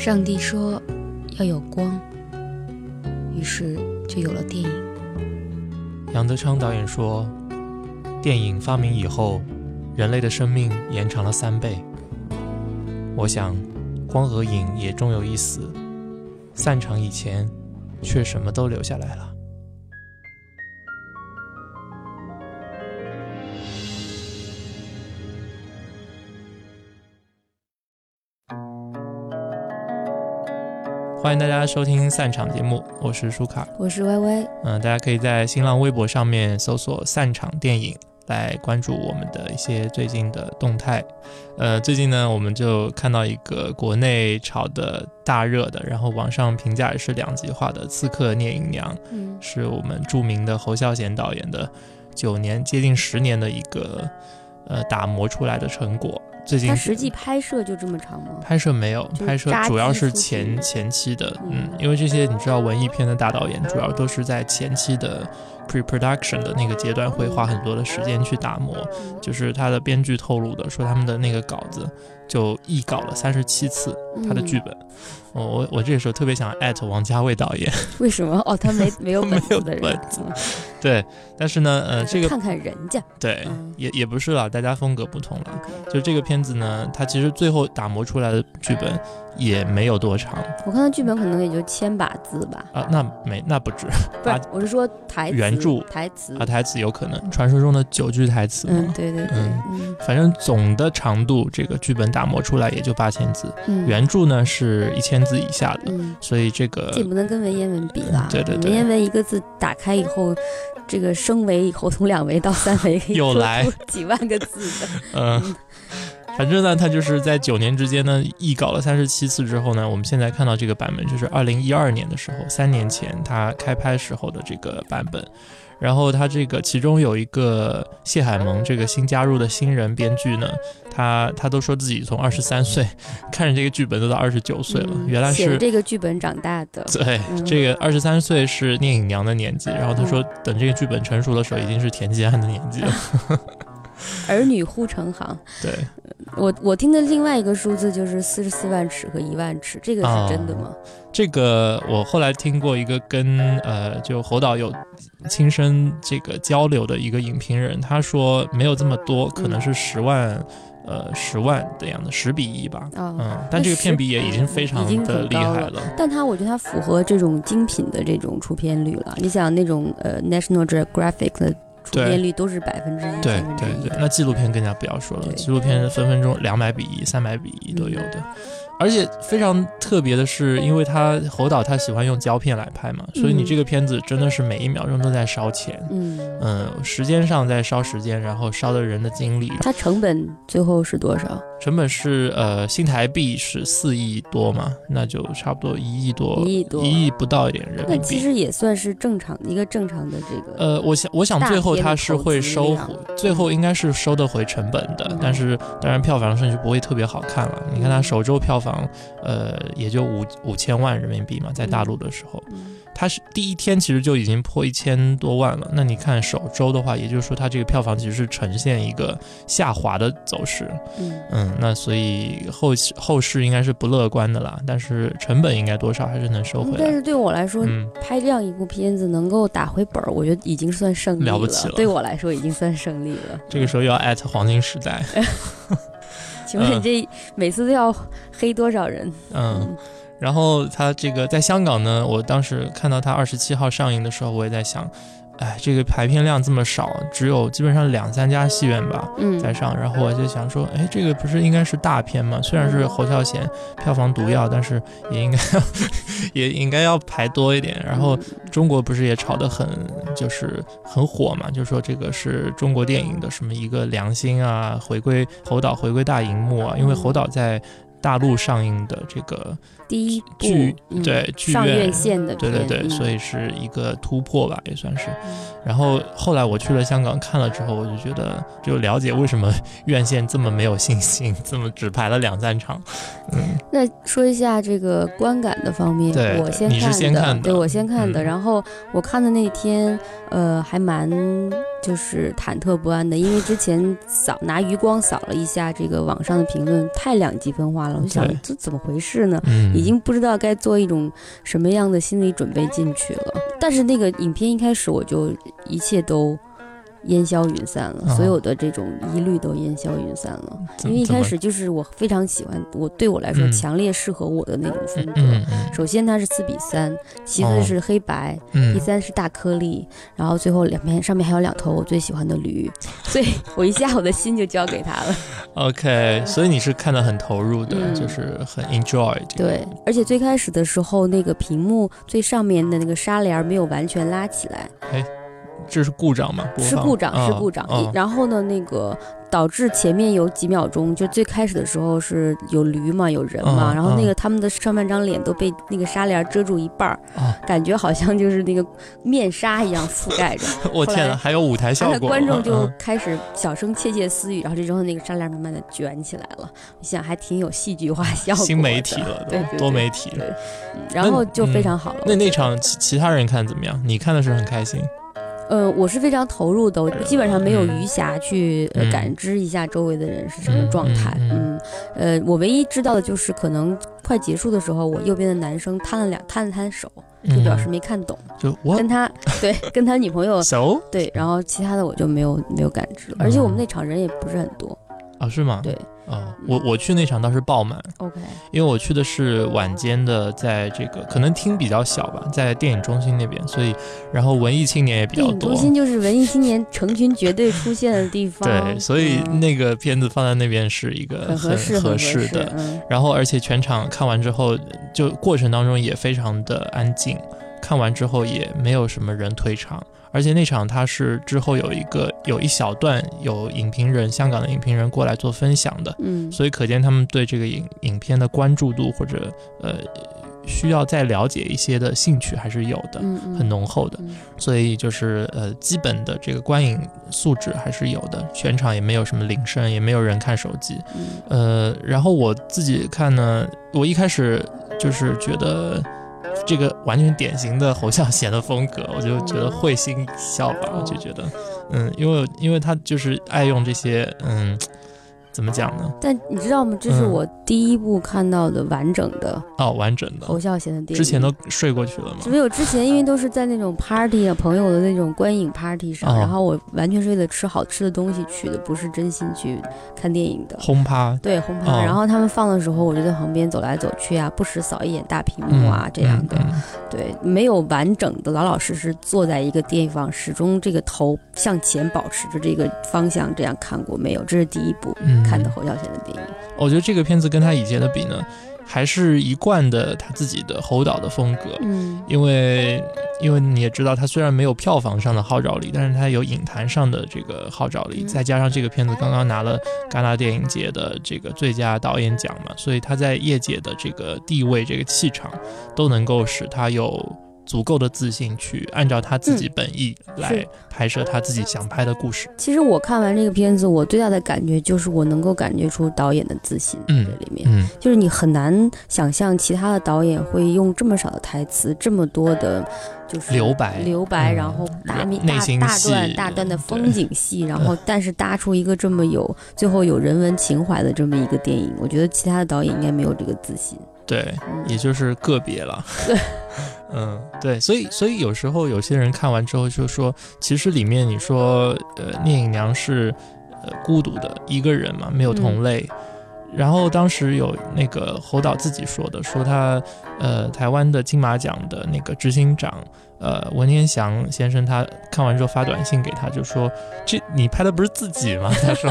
上帝说要有光，于是就有了电影。杨德昌导演说，电影发明以后，人类的生命延长了三倍。我想，光和影也终有一死，散场以前，却什么都留下来了。欢迎大家收听散场节目，我是舒卡，我是歪歪。嗯，大家可以在新浪微博上面搜索“散场电影”来关注我们的一些最近的动态。呃，最近呢，我们就看到一个国内炒的大热的，然后网上评价也是两极化的《刺客聂隐娘》，嗯，是我们著名的侯孝贤导演的九年接近十年的一个呃打磨出来的成果。最近它实际拍摄就这么长吗？拍摄没有，拍摄主要是前前期的，嗯嗯，因为这些你知道文艺片的大导演主要都是在前期的 pre-production 的那个阶段会花很多的时间去打磨，就是他的编剧透露的说他们的那个稿子就译稿了三十七次，他的剧本。我我我这个时候特别想艾特王家卫导演，为什么？哦，他没没有本没有子的对，但是呢，呃，这个看看人家，对嗯。也也不是了，大家风格不同了。就这个片子呢，它其实最后打磨出来的剧本也没有多长。我看到剧本可能也就千把字吧，啊，那没那不止。不我是说台词原著。台词。啊，，台词有可能，传说中的九句台词嗯，嘛。对对对，嗯。嗯。反正总的长度，这个剧本打磨出来也就八千字，嗯，原著呢是一千字以下的，嗯，所以这个这不能跟文言文比啦，对对对。文言文一个字打开以后，这个升维以后从两维到三维可以又来几万个字的，嗯，反正呢，他就是在九年之间呢，译稿了三十七次之后呢，我们现在看到这个版本就是二零一二年的时候，三年前他开拍时候的这个版本。然后他这个其中有一个谢海萌这个新加入的新人编剧呢，他他都说自己从二十三岁看着这个剧本都到二十九岁了，嗯原来是写这个剧本长大的，对，嗯。这个二十三岁是聂隐娘的年纪，然后他说等这个剧本成熟的时候已经是田季安的年纪了。儿女护城行。对，我我听的另外一个数字就是四十四万尺和一万尺，这个哦是真的吗？这个我后来听过一个跟呃就侯导有亲身这个交流的一个影评人，他说没有这么多，可能是十万。呃，十万的样子，十比一吧，啊、嗯，但这个片比也已经非常的厉害了，但它我觉得它符合这种精品的这种出片率了。你想那种呃 National Geographic 的出对片率都是百分之一、对对对，那纪录片更加不要说了，纪录片分分钟两百比一、三百比一都有的。而且非常特别的是，因为他侯导他喜欢用胶片来拍嘛，所以你嗯这个片子真的是每一秒钟都在烧钱。嗯，嗯，时间上在烧时间，然后烧的人的精力，它成本最后是多少？成本是呃新台币是四亿多嘛，那就差不多一亿多，一亿多一亿不到一点人民币那其。实也算是正常一个正常的这个。呃，我想，我想最后他是会收回，最后应该是收得回成本的，嗯但是当然票房上就不会特别好看了。你看它首周票房，呃，也就五五千万人民币嘛，在大陆的时候，嗯它是第一天其实就已经破一千多万了。那你看首周的话，也就是说它这个票房其实是呈现一个下滑的走势。嗯嗯，那所以后期后市应该是不乐观的啦，但是成本应该多少还是能收回来。但是对我来说，嗯，拍这样一部片子能够打回本儿，我觉得已经算胜利了不起了对我来说，已经算胜利了。这个时候要艾特黄金时代。请问嗯你这每次都要黑多少人？嗯，然后他这个在香港呢，我当时看到他二十七号上映的时候，我也在想，哎，这个排片量这么少，只有基本上两三家戏院吧嗯，在上，然后我就想说，哎，这个不是应该是大片吗？虽然是侯孝贤票房毒药，但是也应该 也应该要排多一点。然后中国不是也炒得很就是很火嘛，就说这个是中国电影的什么一个良心啊，回归侯导回归大荧幕啊，因为侯导在大陆上映的这个第一部对剧院上院线的对对对，所以是一个突破吧，也算是。嗯然后后来我去了香港看了之后，我就觉得就了解为什么 院线这么没有信心，这么只排了两三场。嗯，那说一下这个观感的方面，对我先你是看的，先看的对我先看的。嗯然后我看的那天，呃，还蛮就是忐忑不安的，因为之前扫拿余光扫了一下这个网上的评论，太两极分化了。我就想这怎么回事呢？嗯，已经不知道该做一种什么样的心理准备进去了。但是那个影片一开始我就一切都烟消云散了，啊所有的这种疑虑都烟消云散了。因为一开始就是我非常喜欢，我对我来说嗯强烈适合我的那种风格。首先它是四比三，其哦次是黑白，嗯，第三是大颗粒，然后最后两边上面还有两头我最喜欢的驴，所以 我一下我的心就交给他了。OK，所以你是看得很投入的，嗯就是很 enjoy。对，而且最开始的时候，那个屏幕最上面的那个纱帘没有完全拉起来，这是故障吗？是故障，是啊故障。啊然后呢，那个导致前面有几秒钟，就最开始的时候是有驴嘛，有人嘛，嗯然后那嗯个他们的上半张脸都被那个纱帘遮住一半儿，啊感觉好像就是那个面纱一样覆盖着。我天呐，还有舞台效果，观众就嗯开始小声窃窃私语，然后这时候那个纱帘慢慢的卷起来了，我想还挺有戏剧化效果。新媒体了，对多媒体对然后就非常好了。那那场其其他人看怎么样？你看的是很开心，呃，我是非常投入的，我基本上没有嗯余暇去呃嗯感知一下周围的人是什么状态。嗯嗯，呃，我唯一知道的就是可能快结束的时候，我右边的男生摊了两摊了摊手，就表示嗯没看懂，就我跟他 对跟他女朋友 so 对，然后其他的我就没有没有感知了，而且我们那场人也不是很多。啊是吗？对哦，我我去那场倒是爆满，，OK，因为我去的是晚间的，在这个可能厅比较小吧，在电影中心那边，所以然后文艺青年也比较多电影中。心就是文艺青年成群结队出现的地方，对，所以嗯那个片子放在那边是一个很合适，的。嗯然后，而且全场看完之后，就过程当中也非常的安静，看完之后也没有什么人退场，而且那场他是之后有一个有一小段有影评人，香港的影评人过来做分享的，嗯，所以可见他们对这个影影片的关注度或者呃需要再了解一些的兴趣还是有的，嗯嗯很浓厚的。嗯所以就是呃，基本的这个观影素质还是有的，全场也没有什么铃声，也没有人看手机。嗯呃，然后我自己看呢，我一开始就是觉得这个完全典型的侯孝贤的风格，我就觉得会心一笑吧，我就觉得，嗯，因为因为他就是爱用这些，嗯，怎么讲呢？但你知道吗？这是嗯我第一部看到的完整的哦，完整的，侯孝贤的电影。之前都睡过去了吗？没有之前，因为都是在那种 party 啊，朋友的那种观影 party 上，哦然后我完全是为了吃好吃的东西去的，不是真心去看电影的。轰趴，对轰趴，哦然后他们放的时候，我就在旁边走来走去啊，不时扫一眼大屏幕啊，这样的。对，没有完整的老老实实坐在一个地方，始终这个头向前保持着这个方向，这样看过没有？这是第一部嗯看的侯孝贤的电影。我觉得这个片子跟他以前的比呢，还是一贯的他自己的侯导的风格。嗯因为因为你也知道，他虽然没有票房上的号召力，但是他有影坛上的这个号召力，嗯再加上这个片子刚刚拿了戛纳电影节的这个最佳导演奖嘛，所以他在业界的这个地位、这个气场，都能够使他有足够的自信去按照他自己本意来拍摄他自己想拍的故事。其实我看完这个片子，我最大的感觉就是我能够感觉出导演的自信在嗯里面。嗯就是你很难想象其他的导演会用这么少的台词，这么多的，就是留白留白，嗯然后大人面大段大段的风景戏，然后但是搭出一个这么有最后有人文情怀的这么一个电影，我觉得其他的导演应该没有这个自信。对，嗯也就是个别了。对，嗯，对，所以所以有时候有些人看完之后就说，其实里面你说，呃，聂隐娘是呃孤独的一个人嘛，没有同类。然后当时有那个侯导自己说的，说他呃台湾的金马奖的那个执行长呃文天祥先生，他看完之后发短信给他，就说这你拍的不是自己吗？他说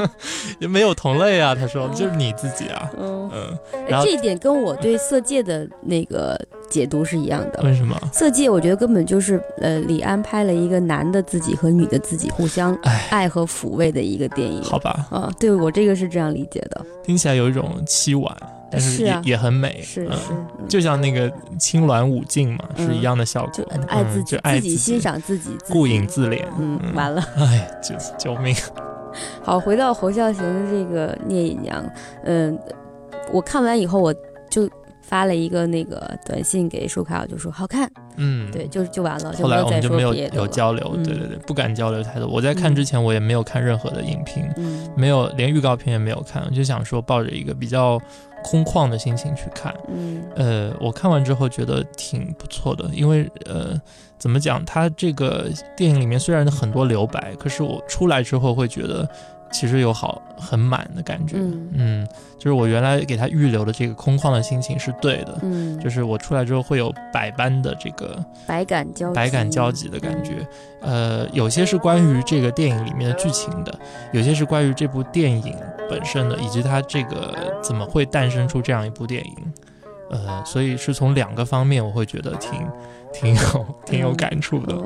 也没有同类啊，他说就是你自己啊，嗯，嗯，然后这一点跟我对《色戒》的那个解读是一样的。为什么？《色戒》我觉得根本就是呃，李安拍了一个男的自己和女的自己互相哎，爱和抚慰的一个电影。好吧，啊，对我这个是这样理解的，听起来有一种凄婉，但是也、是啊也很美，嗯是是，嗯就像那个青鸾舞镜嘛，嗯是一样的效果。就爱自嗯、己就，爱自己自己欣，赏自己，自顾影自怜。嗯，完了。哎，救救命！好，回到侯孝贤的这个聂隐娘，嗯，我看完以后我就发了一个那个短信给舒凯，我就说好看，嗯，对，就就完了，后来我们就没有有交交流，对对对，不敢交流太多。我在看之前，我也没有看任何的影评，嗯，没有连预告片也没有看，我就想说抱着一个比较空旷的心情去看。嗯，呃，我看完之后觉得挺不错的，因为呃，怎么讲，它这个电影里面虽然很多留白，可是我出来之后会觉得。其实有好很满的感觉，嗯，就是我原来给他预留的这个空旷的心情是对的，嗯，就是我出来之后会有百般的这个百感交百感交集的感觉，呃，有些是关于这个电影里面的剧情的，有些是关于这部电影本身的，以及它这个怎么会诞生出这样一部电影，呃，所以是从两个方面我会觉得挺。挺有挺有感触的。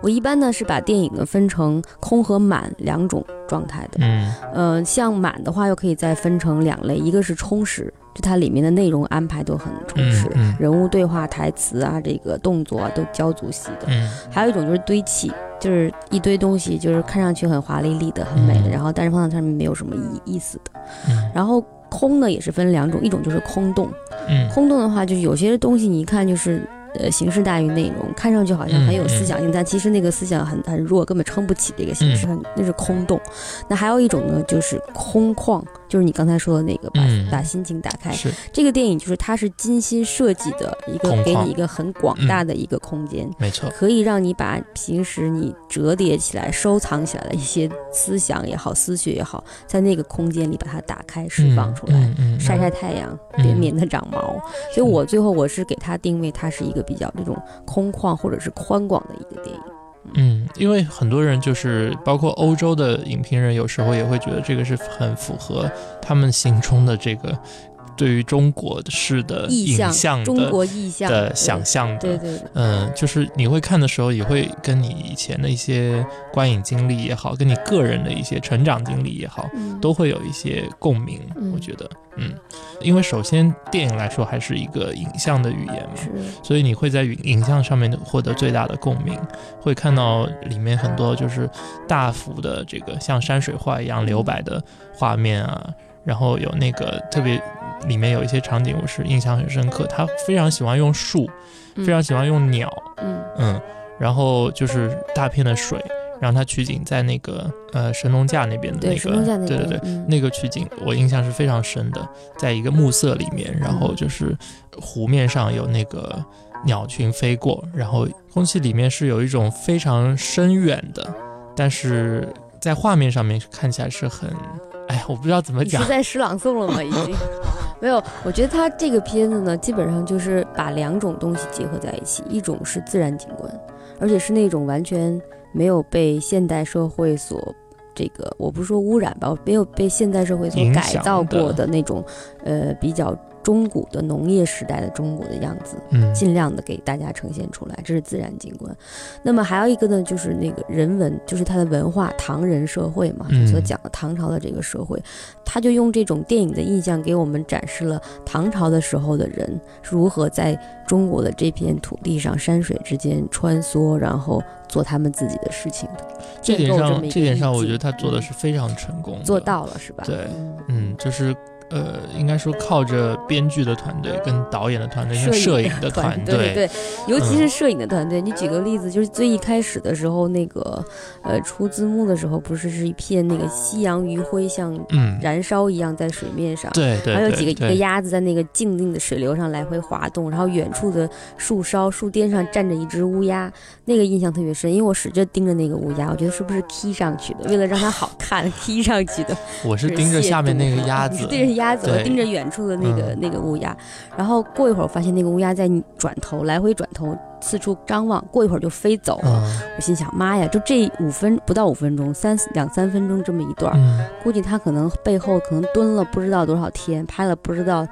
我一般呢是把电影呢分成空和满两种状态的。嗯，呃，像满的话又可以再分成两类，一个是充实，就它里面的内容安排都很充实，人物对话、台词啊，这个动作啊都交足戏的。嗯，还有一种就是堆砌，就是一堆东西，就是看上去很华丽丽的、很美的，然后但是放在上面没有什么意意思的。嗯，然后空呢也是分两种，一种就是空洞。嗯，空洞的话就是有些东西你一看就是。呃，形式大于内容，看上去好像很有思想性，但其实那个思想很很弱，根本撑不起这个形式，那是空洞。那还有一种呢，就是空旷。就是你刚才说的那个，把把心情打开。是这个电影，就是它是精心设计的一个，给你一个很广大的一个空间，没错，可以让你把平时你折叠起来、收藏起来的一些思想也好、思绪也好，在那个空间里把它打开、释放出来，晒晒太阳，别免得长毛。所以我最后我是给它定位，它是一个比较这种空旷或者是宽广的一个电影。嗯，因为很多人就是包括欧洲的影评人，有时候也会觉得这个是很符合他们心中的这个。对于中国式的影像，中国意象的想象的，对对，嗯，就是你会看的时候，也会跟你以前的一些观影经历也好，跟你个人的一些成长经历也好，都会有一些共鸣。我觉得，嗯，因为首先电影来说还是一个影像的语言嘛，所以你会在影影像上面获得最大的共鸣，会看到里面很多就是大幅的这个像山水画一样留白的画面啊。然后有那个特别，里面有一些场景我是印象很深刻。他非常喜欢用树，非常喜欢用鸟，嗯嗯，然后就是大片的水，让他取景在那个呃神农架那边的那个，对对对，那个取景我印象是非常深的，在一个暮色里面，然后就是湖面上有那个鸟群飞过，然后空气里面是有一种非常深远的，但是在画面上面看起来是很。哎，我不知道怎么讲。是在诗朗诵了吗？已经没有。我觉得他这个片子呢，基本上就是把两种东西结合在一起，一种是自然景观，而且是那种完全没有被现代社会所这个，我不是说污染吧，没有被现代社会所改造过的那种，呃，比较。中古的农业时代的中国的样子，嗯，尽量的给大家呈现出来，这是自然景观。那么还有一个呢，就是那个人文，就是它的文化，唐人社会嘛，所讲的唐朝的这个社会，他就用这种电影的印象给我们展示了唐朝的时候的人如何在中国的这片土地上山水之间穿梭，然后做他们自己的事情的。这点上，这点上，我觉得他做的是非常成功，做到了是吧？对，嗯，就是。呃，应该说靠着编剧的团队跟导演的团队、摄影的团队，对，尤其是摄影的团队。你举个例子，就是最一开始的时候，那个呃出字幕的时候，不是是一片那个夕阳余晖像燃烧一样在水面上，对对，还有几个一个鸭子在那个静静的水流上来回滑动，然后远处的树梢树巅上站着一只乌鸦，那个印象特别深，因为我使劲盯着那个乌鸦，我觉得是不是 K 上去的，为了让它好看 K 上去的。我是盯着下面那个鸭子，对着鸭。子，我盯着远处的那个那个乌鸦，然后过一会儿发现那个乌鸦在转头来回转头四处张望，过一会儿就飞走了。我心想妈呀，就这五分不到五分钟，三两三分钟这么一段，估计它可能背后可能蹲了不知道多少天，拍了不知道。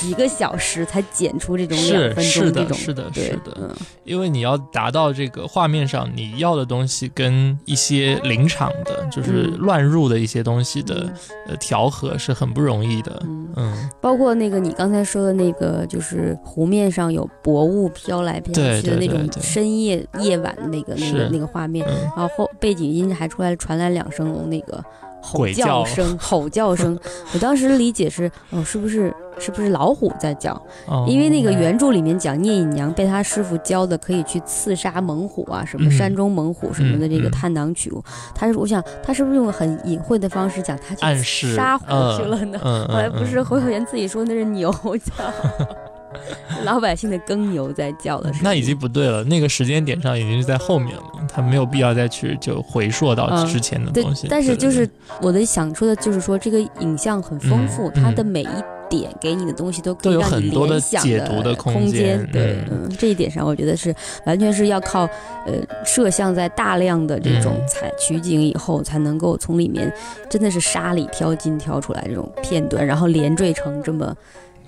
几个小时才剪出这种两分钟这种，是的，是的，嗯，因为你要达到这个画面上你要的东西，跟一些临场的，就是乱入的一些东西的呃调和是很不容易的，嗯，包括那个你刚才说的那个，就是湖面上有薄雾飘来飘去的那种深夜夜晚的那个那个那个画面，然后后背景音还出来传来两声那个。吼叫声、吼叫声。我当时理解是，哦，是不是是不是老虎在叫？因为那个原著里面讲聂隐娘被他师傅教的可以去刺杀猛虎啊，什么山中猛虎什么的这个探囊取物。他是我想他是不是用很隐晦的方式讲他去杀虎去了呢？后来不是侯孝贤自己说那是牛叫。老百姓的耕牛在叫的时候，那已经不对了。那个时间点上已经是在后面了，他没有必要再去就回溯到之前的东西。但是就是我的想说的就是说，这个影像很丰富，它的每一点给你的东西都都有很多的解读的空间。对，嗯，这一点上我觉得是完全是要靠呃摄像在大量的这种采取景以后，才能够从里面真的是沙里挑金挑出来这种片段，然后连缀成这么。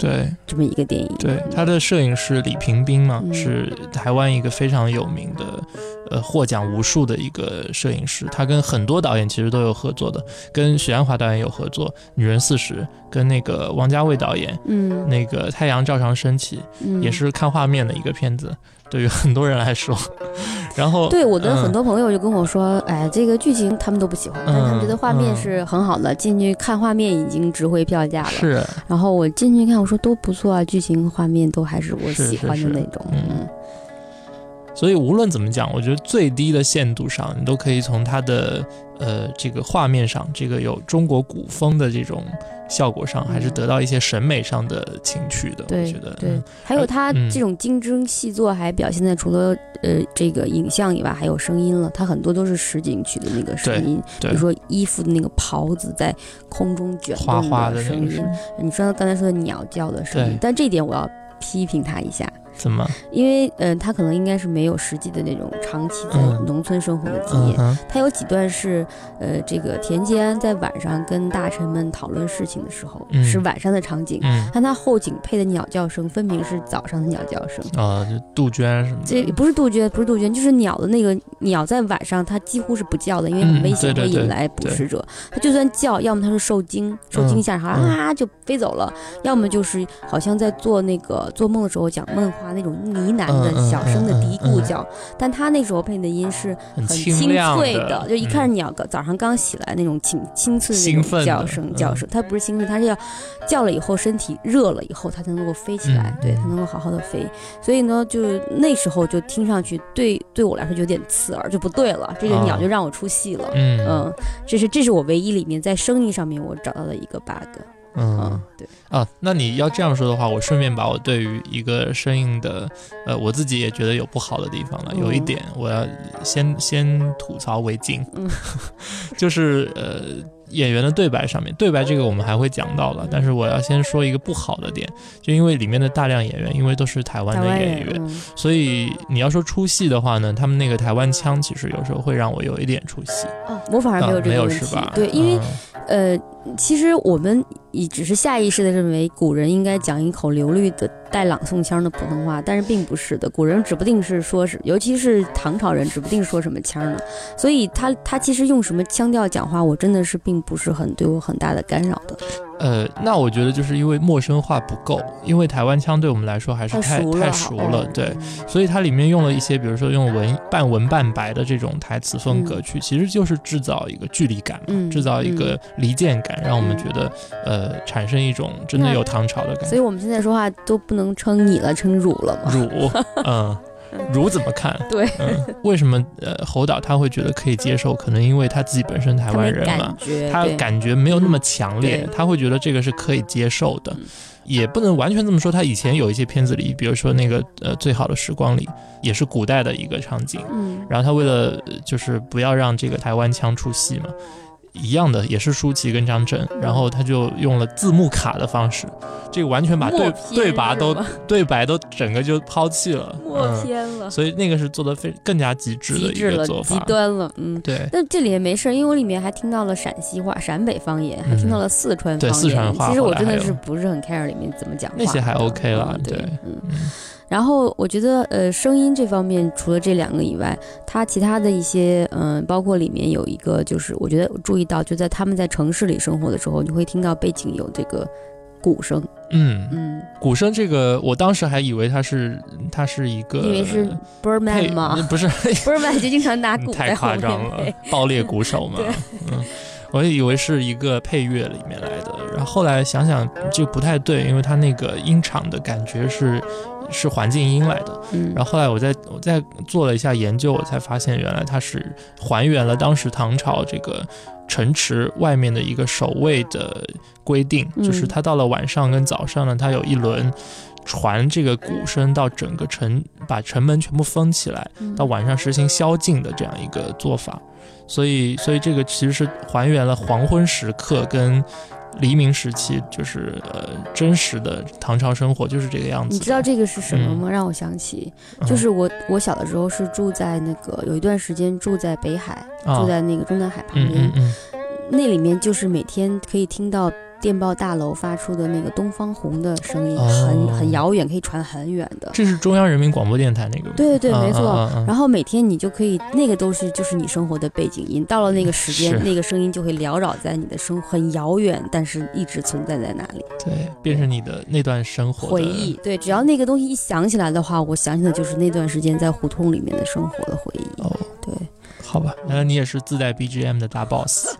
对，这么一个电影。对，他的摄影师李平斌嘛，是台湾一个非常有名的，呃，获奖无数的一个摄影师。他跟很多导演其实都有合作的，跟许鞍华导演有合作，《女人四十》，跟那个王家卫导演，嗯，那个《太阳照常升起》，也是看画面的一个片子。对于很多人来说，然后对我的很多朋友就跟我说，哎，这个剧情他们都不喜欢，但他们觉得画面是很好的，进去看画面已经值回票价了。是，然后我进去看，我说都不错啊，剧情画面都还是我喜欢的那种。嗯。所以无论怎么讲，我觉得最低的限度上，你都可以从它的呃这个画面上，这个有中国古风的这种效果上，还是得到一些审美上的情趣的。我觉得对，还有他这种精耕细作，还表现在除了呃这个影像以外，还有声音了。他很多都是实景取的那个声音，比如说衣服的那个袍子在空中卷动的声音。你说刚才说的鸟叫的声音，但这点我要批评他一下。怎么？因为，呃，他可能应该是没有实际的那种长期在农村生活的经验。他有几段是，呃，这个田季安在晚上跟大臣们讨论事情的时候，是晚上的场景。但他后景配的鸟叫声分明是早上的鸟叫声啊，就杜鹃什么的？这不是杜鹃，不是杜鹃，就是鸟的那个鸟在晚上它几乎是不叫的，因为很危险，会引来捕食者。它就算叫，要么它是受惊，受惊吓，然后啊就飞走了；要么就是好像在做那个做梦的时候讲梦话。那种呢喃的小声的嘀咕叫，但他那时候配的音是很清脆的，就一看是鸟早上刚起来那种清清脆的那种叫声叫声。它不是兴奋，它是要叫了以后身体热了以后，它才能够飞起来，对，它能够好好的飞。所以呢，就那时候就听上去对对我来说有点刺耳，就不对了。这个鸟就让我出戏了，嗯，这是这是我唯一里面在声音上面我找到的一个 bug。嗯，对啊，那你要这样说的话，我顺便把我对于一个声音的，呃，我自己也觉得有不好的地方了。有一点，我要先先吐槽为敬，就是呃，演员的对白上面，对白这个我们还会讲到了，但是我要先说一个不好的点，就因为里面的大量演员，因为都是台湾的演员，所以你要说出戏的话呢，他们那个台湾腔其实有时候会让我有一点出戏。哦，我反而没有这个问题，对，因为呃。其实我们也只是下意识的认为古人应该讲一口流利的带朗诵腔的普通话，但是并不是的。古人指不定是说是，尤其是唐朝人，指不定说什么腔呢。所以他他其实用什么腔调讲话，我真的是并不是很对我很大的干扰的。呃，那我觉得就是因为陌生化不够，因为台湾腔对我们来说还是太太熟了，对，所以它里面用了一些，比如说用文半文半白的这种台词风格去，其实就是制造一个距离感嘛，制造一个离间感，让我们觉得呃产生一种真的有唐朝的感觉。所以我们现在说话都不能称你了，称汝了吗？汝，嗯。如怎么看？对，嗯为什么呃侯导他会觉得可以接受？可能因为他自己本身台湾人嘛，他感觉没有那么强烈，他会觉得这个是可以接受的。也不能完全这么说，他以前有一些片子里，比如说那个呃最好的时光里，也是古代的一个场景，嗯，然后他为了就是不要让这个台湾腔出戏嘛。一样的也是舒淇跟张震，然后他就用了字幕卡的方式，这个完全把对对白都 对白都整个就抛弃了，默片了。所以那个是做的非更加极致的一个做法，极端了。嗯，对。那这里也没事，因为我里面还听到了陕西话、陕北方言，还听到了四川方言。对四川话，其实我真的是不是很 care 里面怎么讲话。那些还 OK 了，对，嗯。然后我觉得，呃，声音这方面除了这两个以外，它其他的一些，嗯，包括里面有一个，就是我觉得注意到，就在他们在城市里生活的时候，你会听到背景有这个鼓声。嗯嗯，鼓声这个，我当时还以为它是它是一个，因为是 Birdman 吗？不是，Birdman 就经常拿鼓太夸张了，爆裂鼓手嘛。嗯。我也以为是一个配乐里面来的，然后后来想想就不太对，因为它那个音场的感觉是是环境音来的。嗯，然后后来我再我再做了一下研究，我才发现原来它是还原了当时唐朝这个城池外面的一个守卫的规定，嗯就是它到了晚上跟早上呢，它有一轮传这个鼓声到整个城，把城门全部封起来，嗯到晚上实行宵禁的这样一个做法。所以，所以这个其实是还原了黄昏时刻跟黎明时期，就是呃真实的唐朝生活就是这个样子。你知道这个是什么嗯吗？让我想起，嗯就是我我小的时候是住在那个有一段时间住在北海，啊住在那个中南海旁嗯边，嗯嗯，那里面就是每天可以听到电报大楼发出的那个东方红的声音，哦很很遥远，可以传很远的。这是中央人民广播电台那个吗。对对对，啊没错。然后每天你就可以，那个都是就是你生活的背景音，到了那个时间，那个声音就会缭绕在你的生，很遥远，但是一直存在在那里。对，变成你的那段生活回忆，对，只要那个东西一想起来的话，我想起的就是那段时间在胡同里面的生活的回忆。哦，对，好吧，原来你也是自带 BGM 的大 boss。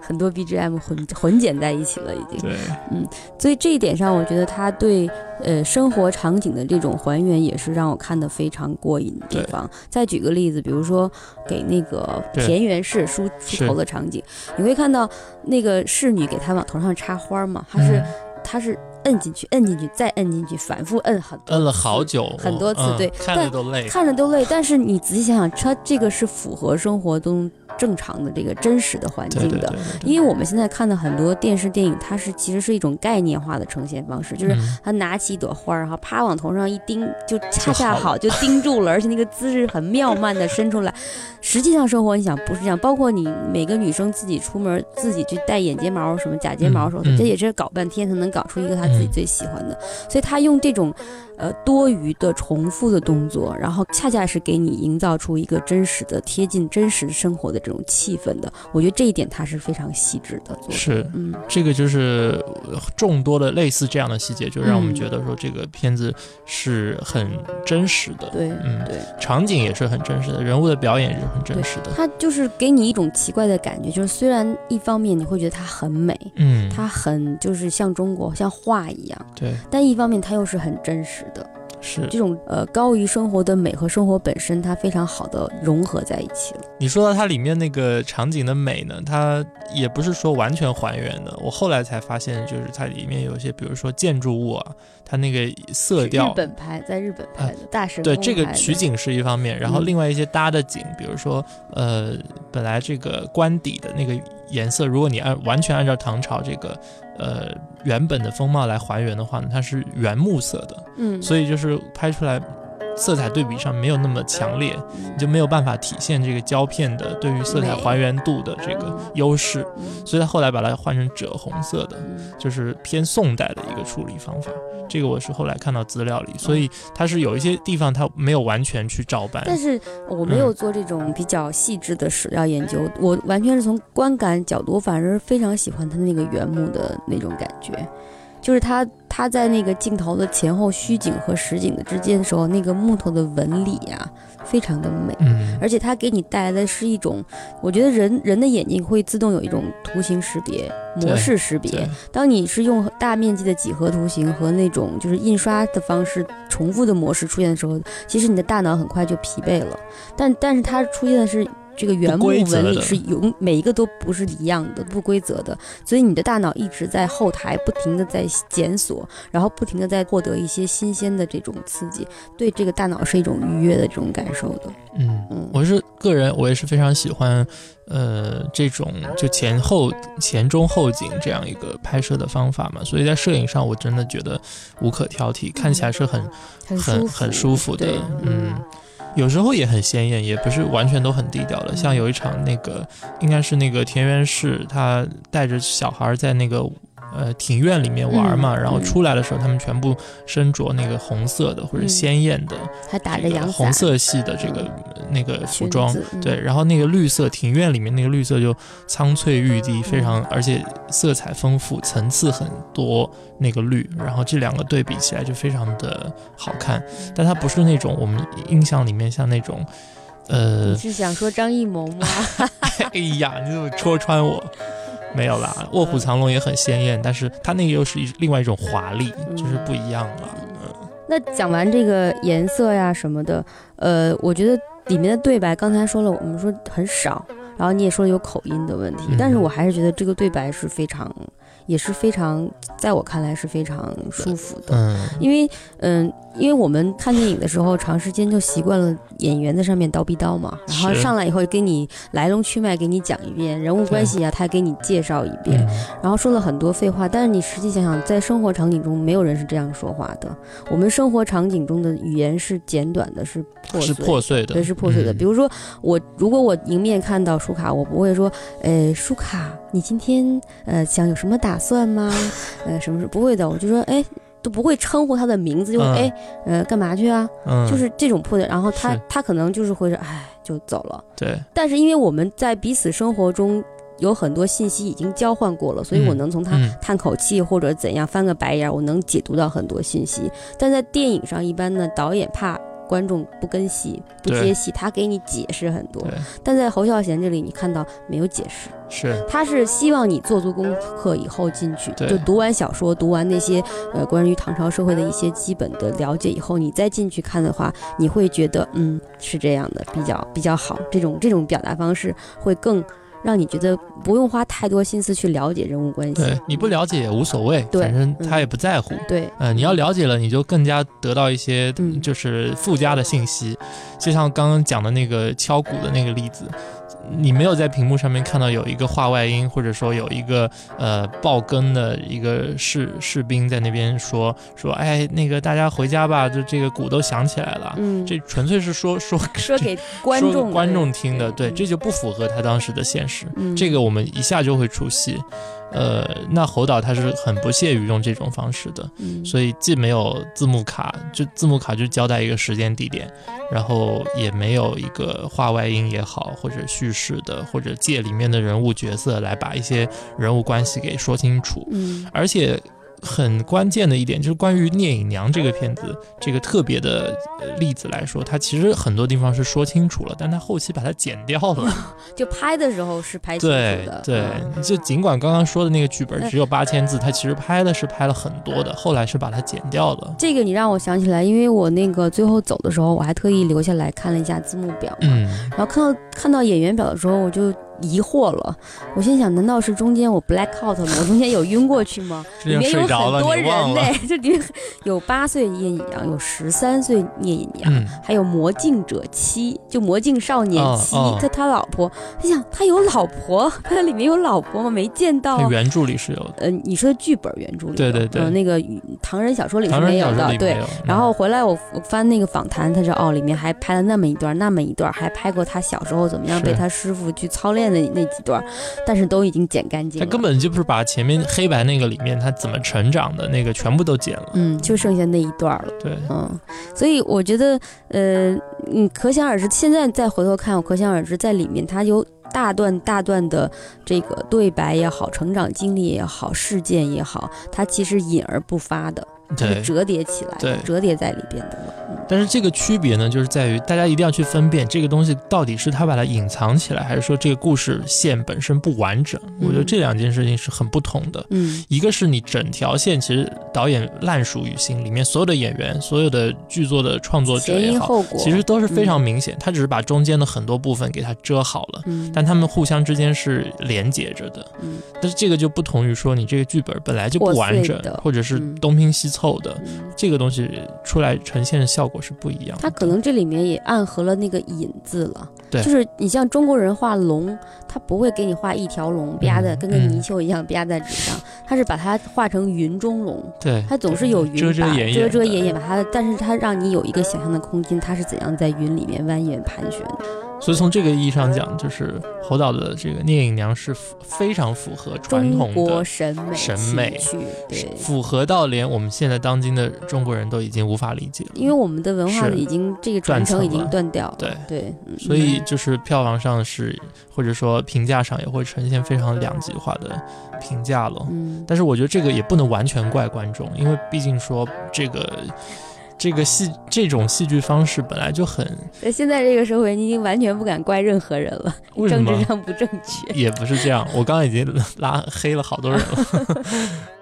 很多 BGM 混混剪在一起了，已经。对，嗯所以这一点上，我觉得他对呃生活场景的这种还原，也是让我看得非常过瘾的地方。再举个例子，比如说给那个田园式梳梳头的场景，你会看到那个侍女给他往头上插花嘛，她是、嗯她是摁进去，摁进去，再摁进去，反复摁很多摁了好久，很多次嗯对看着都累。看着都累，但是你仔细想想，它这个是符合生活中正常的这个真实的环境的。因为我们现在看的很多电视电影，它是其实是一种概念化的呈现方式，就是嗯他拿起一朵花儿，然后啪往头上一钉，就恰恰好就钉住了，而且那个姿势很妙曼的伸出来。实际上生活，你想不是这样，包括你每个女生自己出门自己去戴眼睫毛什么假睫毛什么这也是搞半天才能搞出一个她自己嗯最喜欢的。所以她用这种呃多余的重复的动作，然后恰恰是给你营造出一个真实的、贴近真实生活的这种气氛的。我觉得这一点它是非常细致的做的。是嗯，这个就是呃众多的类似这样的细节，就让我们嗯觉得说这个片子是很真实的，对，嗯对。场景也是很真实的，人物的表演也是很真实的，它就是给你一种奇怪的感觉，就是虽然一方面你会觉得它很美，嗯，它很就是像中国像画一样，对但一方面它又是很真实的，是这种呃高于生活的美和生活本身，它非常好的融合在一起了。你说到它里面那个场景的美呢，它也不是说完全还原的。我后来才发现，就是它里面有一些，比如说建筑物啊，它那个色调日调，本拍，在日本拍的、大神对这个取景是一方面，然后嗯。另外一些搭的景，比如说呃，本来这个官邸的那个颜色，如果你按完全按照唐朝这个呃原本的风貌来还原的话呢，它是原木色的，嗯，所以就是拍出来色彩对比上没有那么强烈，你就没有办法体现这个胶片的对于色彩还原度的这个优势，所以他后来把它换成赭红色的，就是偏宋代的一个处理方法。这个我是后来看到资料里，所以它是有一些地方它没有完全去照搬。但是我没有做这种比较细致的史料研究，我完全是从观感角度，我反而非常喜欢它那个原木的那种感觉，就是它它在那个镜头的前后虚景和实景的之间的时候，那个木头的纹理呀、非常的美。嗯，而且它给你带来的是一种，我觉得人人的眼睛会自动有一种图形识别、模式识别。当你是用大面积的几何图形和那种就是印刷的方式重复的模式出现的时候，其实你的大脑很快就疲惫了。但但是它出现的是这个原木纹理是有每一个都不是一样的、不规则的，所以你的大脑一直在后台不停的在检索，然后不停的在获得一些新鲜的这种刺激，对这个大脑是一种愉悦的这种感受的。嗯，嗯，我是个人，我也是非常喜欢，呃，这种就前后前中后景这样一个拍摄的方法嘛，所以在摄影上我真的觉得无可挑剔，看起来是很很，很很舒服的对，嗯。有时候也很鲜艳，也不是完全都很低调的。像有一场那个，应该是那个田园式，他带着小孩在那个呃庭院里面玩嘛，嗯然后嗯出来的时候，他们全部身着那个红色的或者嗯鲜艳的还打着阳伞，红色系的这个呃那个服装，对，然后那个绿色庭院里面那个绿色就苍翠欲滴，非常而且色彩丰富，层次很多，那个绿，然后这两个对比起来就非常的好看，但它不是那种我们印象里面像那种。呃，你是想说张艺谋吗？哎呀，你怎么戳穿我？没有啦，《卧虎藏龙》也很鲜艳，但是它那个又是一另外一种华丽，就是不一样了。嗯，那讲完这个颜色呀什么的，呃，我觉得里面的对白刚才说了，我们说很少，然后你也说了有口音的问题，但是我还是觉得这个对白是非常。也是非常，在我看来是非常舒服的，嗯，因为，嗯，因为我们看电影的时候，长时间就习惯了演员在上面叨逼叨嘛，然后上来以后给你来龙去脉给你讲一遍，人物关系啊，他给你介绍一遍，然后说了很多废话，但是你实际想想，在生活场景中，没有人是这样说话的。我们生活场景中的语言是简短的，是破是破碎的，对，是破碎的。比如说我，如果我迎面看到舒卡，我不会说，呃，舒卡，你今天呃想有什么打。算吗？呃，什么是不会的？我就说，哎，都不会称呼他的名字，就会哎，呃，干嘛去啊？就是这种破的。然后他他可能就是会说，哎，就走了。对。但是因为我们在彼此生活中有很多信息已经交换过了，所以我能从他叹口气或者怎样翻个白眼，我能解读到很多信息。但在电影上，一般呢，导演怕。观众不跟戏不接戏，他给你解释很多，但在侯孝贤这里，你看到没有解释？是，他是希望你做足功课以后进去，就读完小说，读完那些呃关于唐朝社会的一些基本的了解以后，你再进去看的话，你会觉得嗯是这样的，比较比较好，这种这种表达方式会更。让你觉得不用花太多心思去了解人物关系，对你不了解也无所谓，反正他也不在乎。对，嗯，你要了解了，你就更加得到一些就是附加的信息，就像刚刚讲的那个敲鼓的那个例子。你没有在屏幕上面看到有一个话外音，或者说有一个呃爆更的一个士士兵在那边说说，哎，那个大家回家吧，就这个鼓都响起来了。嗯，这纯粹是说说说给观众观众听的，对，这就不符合他当时的现实。这个我们一下就会出戏。呃，那侯导他是很不屑于用这种方式的，所以既没有字幕卡，就字幕卡就交代一个时间地点，然后也没有一个话外音也好，或者叙事的，或者借里面的人物角色来把一些人物关系给说清楚，嗯，而且。很关键的一点就是关于《聂隐娘》这个片子这个特别的例子来说，它其实很多地方是说清楚了，但它后期把它剪掉了。就拍的时候是拍清楚的。对对，就尽管刚刚说的那个剧本只有八千字，它其实拍的是拍了很多的，后来是把它剪掉了。这个你让我想起来，因为我那个最后走的时候，我还特意留下来看了一下字幕表，嗯，然后看到看到演员表的时候，我就。疑惑了，我心想，难道是中间我 black out 了？我中间有晕过去吗？里面有很多人呢，这里面有八岁聂隐娘，有十三岁聂隐娘，还有魔镜者妻，就魔镜少年妻，他他老婆。他想他有老婆，他里面有老婆吗？没见到。原著里是有的。呃，你说的剧本原著里，对对对，那个唐人小说里是没有的。对。然后回来我我翻那个访谈，他说哦，里面还拍了那么一段，那么一段，还拍过他小时候怎么样被他师傅去操练。那那几段，但是都已经剪干净了。他根本就不是把前面黑白那个里面他怎么成长的那个全部都剪了，嗯，就剩下那一段了。对，嗯，所以我觉得，呃，你可想而知，现在再回头看，我可想而知，在里面他有大段大段的这个对白也好，成长经历也好，事件也好，他其实隐而不发的。对，折叠起来，对，折叠在里边的。但是这个区别呢，就是在于大家一定要去分辨这个东西到底是他把它隐藏起来，还是说这个故事线本身不完整。我觉得这两件事情是很不同的。嗯，一个是你整条线其实导演烂熟于心，里面所有的演员、所有的剧作的创作者也好，其实都是非常明显。他只是把中间的很多部分给它遮好了，但他们互相之间是连接着的。嗯，但是这个就不同于说你这个剧本本来就不完整，或者是东拼西凑。凑的这个东西出来呈现的效果是不一样。它可能这里面也暗合了那个引字了。对，就是你像中国人画龙，他不会给你画一条龙吧的跟个泥鳅一样吧在纸上，他是把它画成云中龙。对，它总是有云遮遮掩遮遮掩掩把它，但是它让你有一个想象的空间，它是怎样在云里面蜿蜒盘旋的。所以从这个意义上讲，就是侯导的这个《聂隐娘》是非常符合传统的审美，审美对，符合到连我们现在当今的中国人都已经无法理解了，因为我们的文化已经这个传承已经断掉了。对对，所以就是票房上是或者说评价上也会呈现非常两极化的评价了。嗯，但是我觉得这个也不能完全怪观众，因为毕竟说这个。这个戏这种戏剧方式本来就很，在现在这个社会，你已经完全不敢怪任何人了，政治上不正确。也不是这样，我刚刚已经拉黑了好多人了。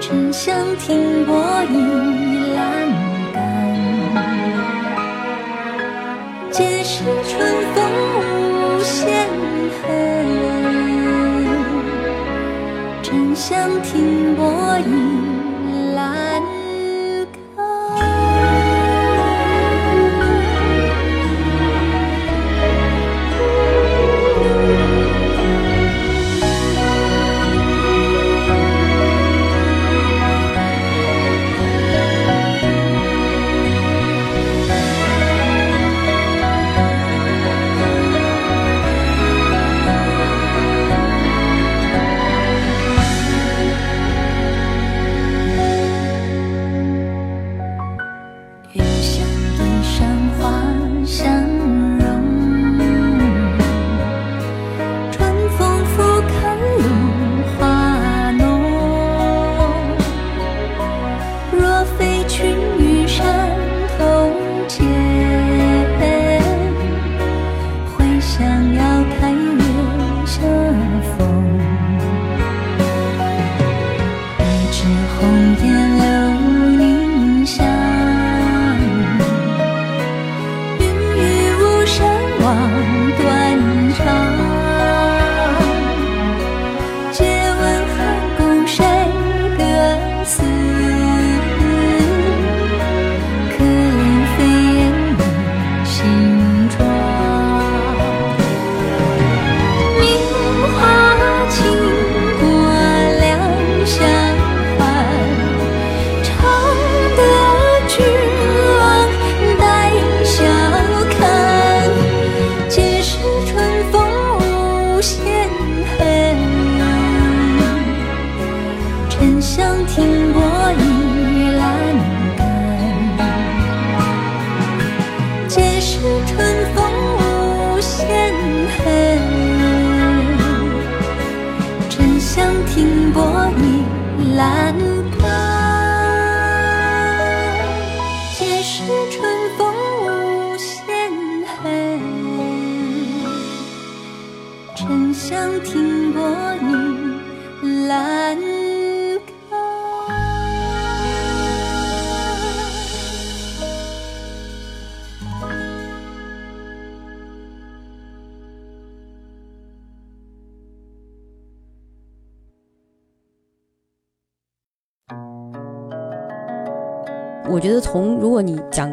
沉香亭波影阑干，皆是春风无限恨。沉香亭波影。沉香听过你兰我觉得从如果你讲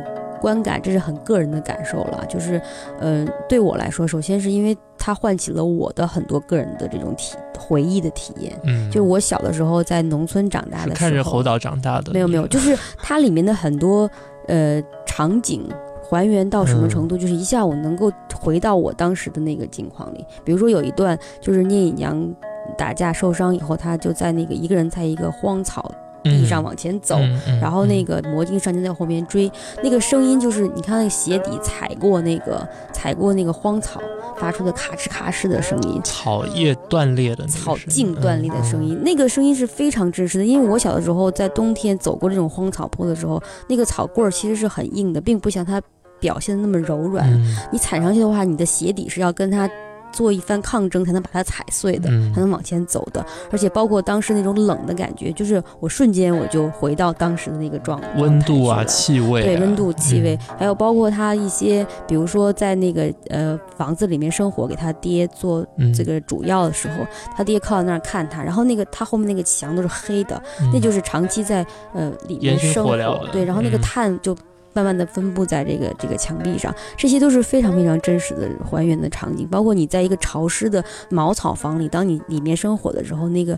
观感，这是很个人的感受了。就是，嗯，对我来说，首先是因为它唤起了我的很多个人的这种体回忆的体验。嗯，就我小的时候在农村长大的时候，看着猴岛长大的。没有没有，就是它里面的很多呃场景还原到什么程度，就是一下我能够回到我当时的那个境况里。比如说有一段，就是聂隐娘打架受伤以后，她就在那个一个人在一个荒草。地上往前走，然后那个魔镜上就在后面追，那个声音就是你看那个鞋底踩过那个踩过那个荒草发出的咔哧咔哧的声音，草叶断裂的草茎断裂的声音，那个声音是非常真实的。因为我小的时候在冬天走过这种荒草坡的时候，那个草棍儿其实是很硬的，并不像它表现的那么柔软。你踩上去的话，你的鞋底是要跟它。做一番抗争才能把它踩碎的，才能往前走的。而且包括当时那种冷的感觉，就是我瞬间我就回到当时的那个状态。温度啊，气味。对，温度、气味，还有包括他一些，比如说在那个呃房子里面生火，给他爹做这个主要的时候，他爹靠在那儿看他，然后那个他后面那个墙都是黑的，那就是长期在呃里面生火。对，然后那个炭就。慢慢的分布在这个这个墙壁上，这些都是非常非常真实的还原的场景。包括你在一个潮湿的茅草房里，当你里面生火的时候，那个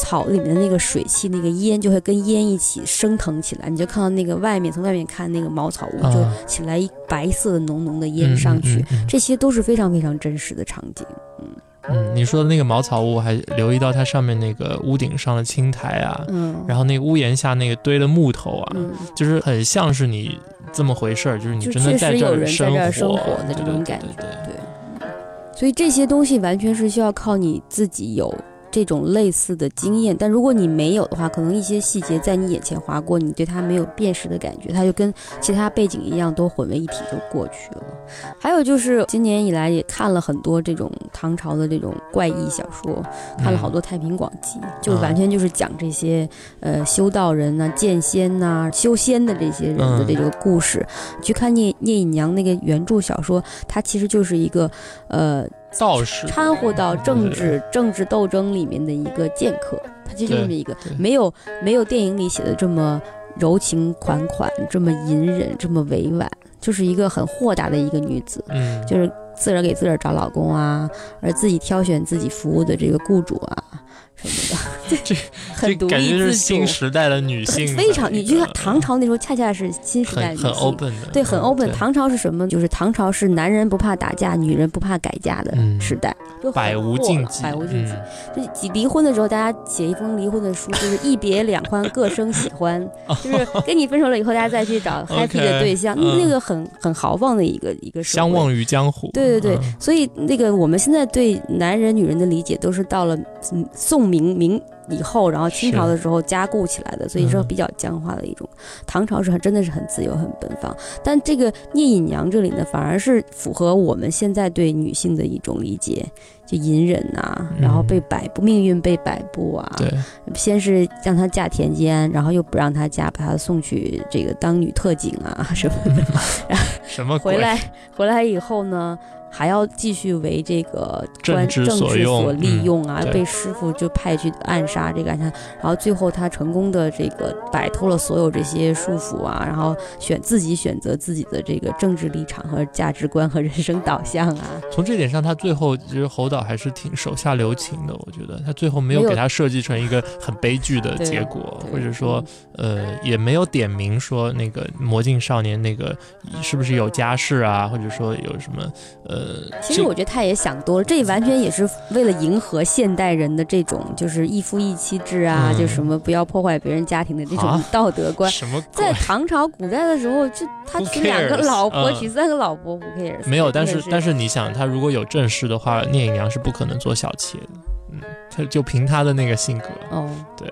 草里面的那个水汽、那个烟就会跟烟一起升腾起来，你就看到那个外面从外面看那个茅草屋就起来一白色的浓浓的烟上去，这些都是非常非常真实的场景。嗯。嗯，你说的那个茅草屋，还留意到它上面那个屋顶上的青苔啊，嗯，然后那个屋檐下那个堆的木头啊，就是很像是你这么回事儿，就是你真的在这儿生活的这种感觉，对对。所以这些东西完全是需要靠你自己有。这种类似的经验，但如果你没有的话，可能一些细节在你眼前划过，你对它没有辨识的感觉，它就跟其他背景一样都混为一体就过去了。还有就是今年以来也看了很多这种唐朝的这种怪异小说，看了好多《太平广记》，就完全就是讲这些呃修道人呐、剑仙呐、修仙的这些人的这个故事。去看聂聂隐娘那个原著小说，它其实就是一个呃。道士。掺和到政治政治斗争里面的一个剑客，他就这么一个，没有没有电影里写的这么柔情款款，这么隐忍，这么委婉，就是一个很豁达的一个女子，嗯，就是自个儿给自个儿找老公啊，而自己挑选自己服务的这个雇主啊。什么的，这很独立自主。新时代的女性非常，你就看唐朝那时候，恰恰是新时代女性，很 open 的，对，很 open。唐朝是什么？就是唐朝是男人不怕打架，女人不怕改嫁的时代，就百无禁忌，百无禁忌。就离婚的时候，大家写一封离婚的书，就是一别两宽，各生喜欢，就是跟你分手了以后，大家再去找 happy 的对象，那个很很豪放的一个一个相忘于江湖。对对对，所以那个我们现在对男人女人的理解，都是到了宋。明明以后，然后清朝的时候加固起来的，所以说比较僵化的一种。唐朝是很真的是很自由、很奔放，但这个聂隐娘这里呢，反而是符合我们现在对女性的一种理解，就隐忍呐，然后被摆布，命运被摆布啊。对，先是让她嫁田间，然后又不让她嫁，把她送去这个当女特警啊什么的。什么 回来回来以后呢？还要继续为这个政治所利用啊，被师傅就派去暗杀这个暗杀，然后最后他成功的这个摆脱了所有这些束缚啊，然后选自己选择自己的这个政治立场和价值观和人生导向啊。从这点上，他最后其实侯导还是挺手下留情的，我觉得他最后没有给他设计成一个很悲剧的结果，或者说呃也没有点名说那个魔镜少年那个是不是有家室啊，或者说有什么呃。呃，其实我觉得他也想多了，这完全也是为了迎合现代人的这种就是一夫一妻制啊，就什么不要破坏别人家庭的这种道德观。什么？在唐朝古代的时候，就他娶两个老婆，娶三个老婆不 care。没有，但是但是你想，他如果有正室的话，聂隐娘是不可能做小妾的。嗯，他就凭他的那个性格。哦，对。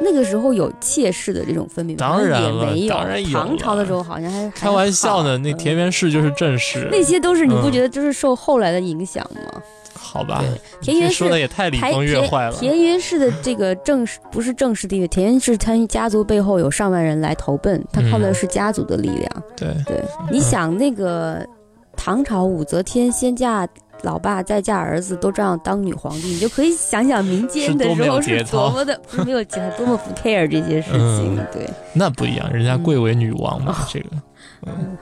那个时候有妾室的这种分别吗？当然了，当然有。唐朝的时候好像还开玩笑呢，那田园氏就是正室。那些都是你不觉得就是受后来的影响吗？好吧，田园说的也太礼崩乐坏了。田园氏的这个正式不是正式地位，田园氏他家族背后有上万人来投奔，他靠的是家族的力量。对对，你想那个唐朝武则天先嫁。老爸再嫁儿子都这样当女皇帝，你就可以想想民间的时候是多么的没有节多么不 care 这些事情。对，那不一样，人家贵为女王嘛，这个。嗯，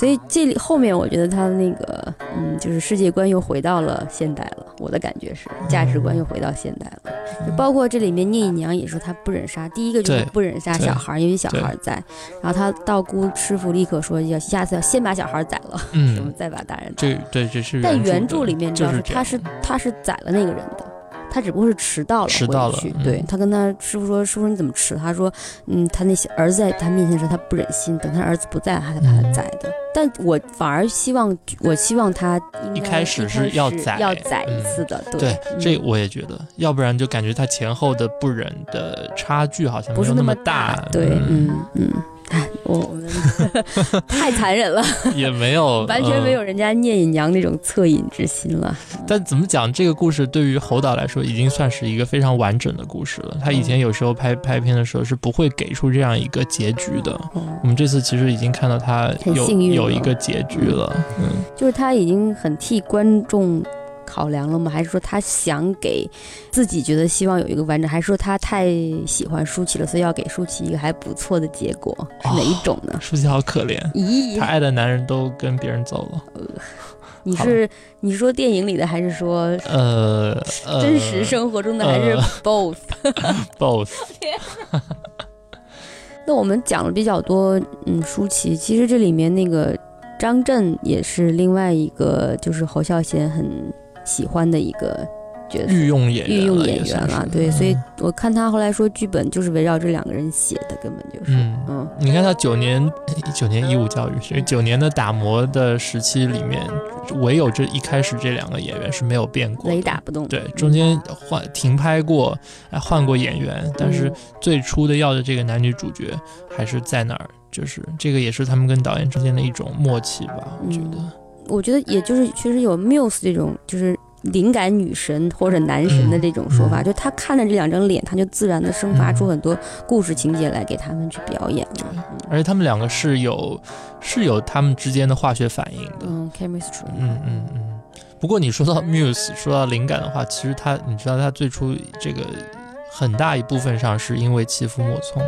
所以这里后面我觉得他那个嗯，就是世界观又回到了现代了。我的感觉是价值观又回到现代了。就包括这里面聂隐娘也说她不忍杀，第一个就是不忍杀小孩，因为小孩在。然后他道姑师傅立刻说要下次要先把小孩宰了，嗯，再把大人。宰对这是。但原著里面就是他是他是宰了那个人的。他只不过是迟到了，迟到了。对他跟他师傅说：“师傅你怎么迟？”他说：“嗯，他那些儿子在他面前时，他不忍心，等他儿子不在，他才把他宰的。但我反而希望，我希望他一开始是要宰，要宰一次的。对，这我也觉得，要不然就感觉他前后的不忍的差距好像不是那么大。对，嗯嗯。我我们太残忍了，也没有 完全没有人家聂隐娘那种恻隐之心了。但怎么讲，这个故事对于侯导来说，已经算是一个非常完整的故事了。他以前有时候拍拍片的时候是不会给出这样一个结局的。我们这次其实已经看到他有有一个结局了，嗯，就是他已经很替观众。考量了吗？还是说他想给自己觉得希望有一个完整？还是说他太喜欢舒淇了，所以要给舒淇一个还不错的结果？是哪一种呢？舒淇好可怜，咦，他爱的男人都跟别人走了。呃，你是你说电影里的，还是说呃真实生活中的，还是 both？both。那我们讲了比较多，嗯，舒淇，其实这里面那个张震也是另外一个，就是侯孝贤很。喜欢的一个角色，御用演御用演员了，对，所以我看他后来说剧本就是围绕这两个人写的，根本就是，嗯，你看他九年九年义务教育，所以九年的打磨的时期里面，唯有这一开始这两个演员是没有变过，雷打不动，对，中间换停拍过，哎，换过演员，但是最初的要的这个男女主角还是在那儿，就是这个也是他们跟导演之间的一种默契吧，我觉得。我觉得也就是确实有 muse 这种就是灵感女神或者男神的这种说法，就他看着这两张脸，他就自然的生发出很多故事情节来给他们去表演了。而且他们两个是有是有他们之间的化学反应的。嗯，chemistry。嗯嗯嗯。不过你说到 muse，说到灵感的话，其实他你知道他最初这个很大一部分上是因为欺负莫聪。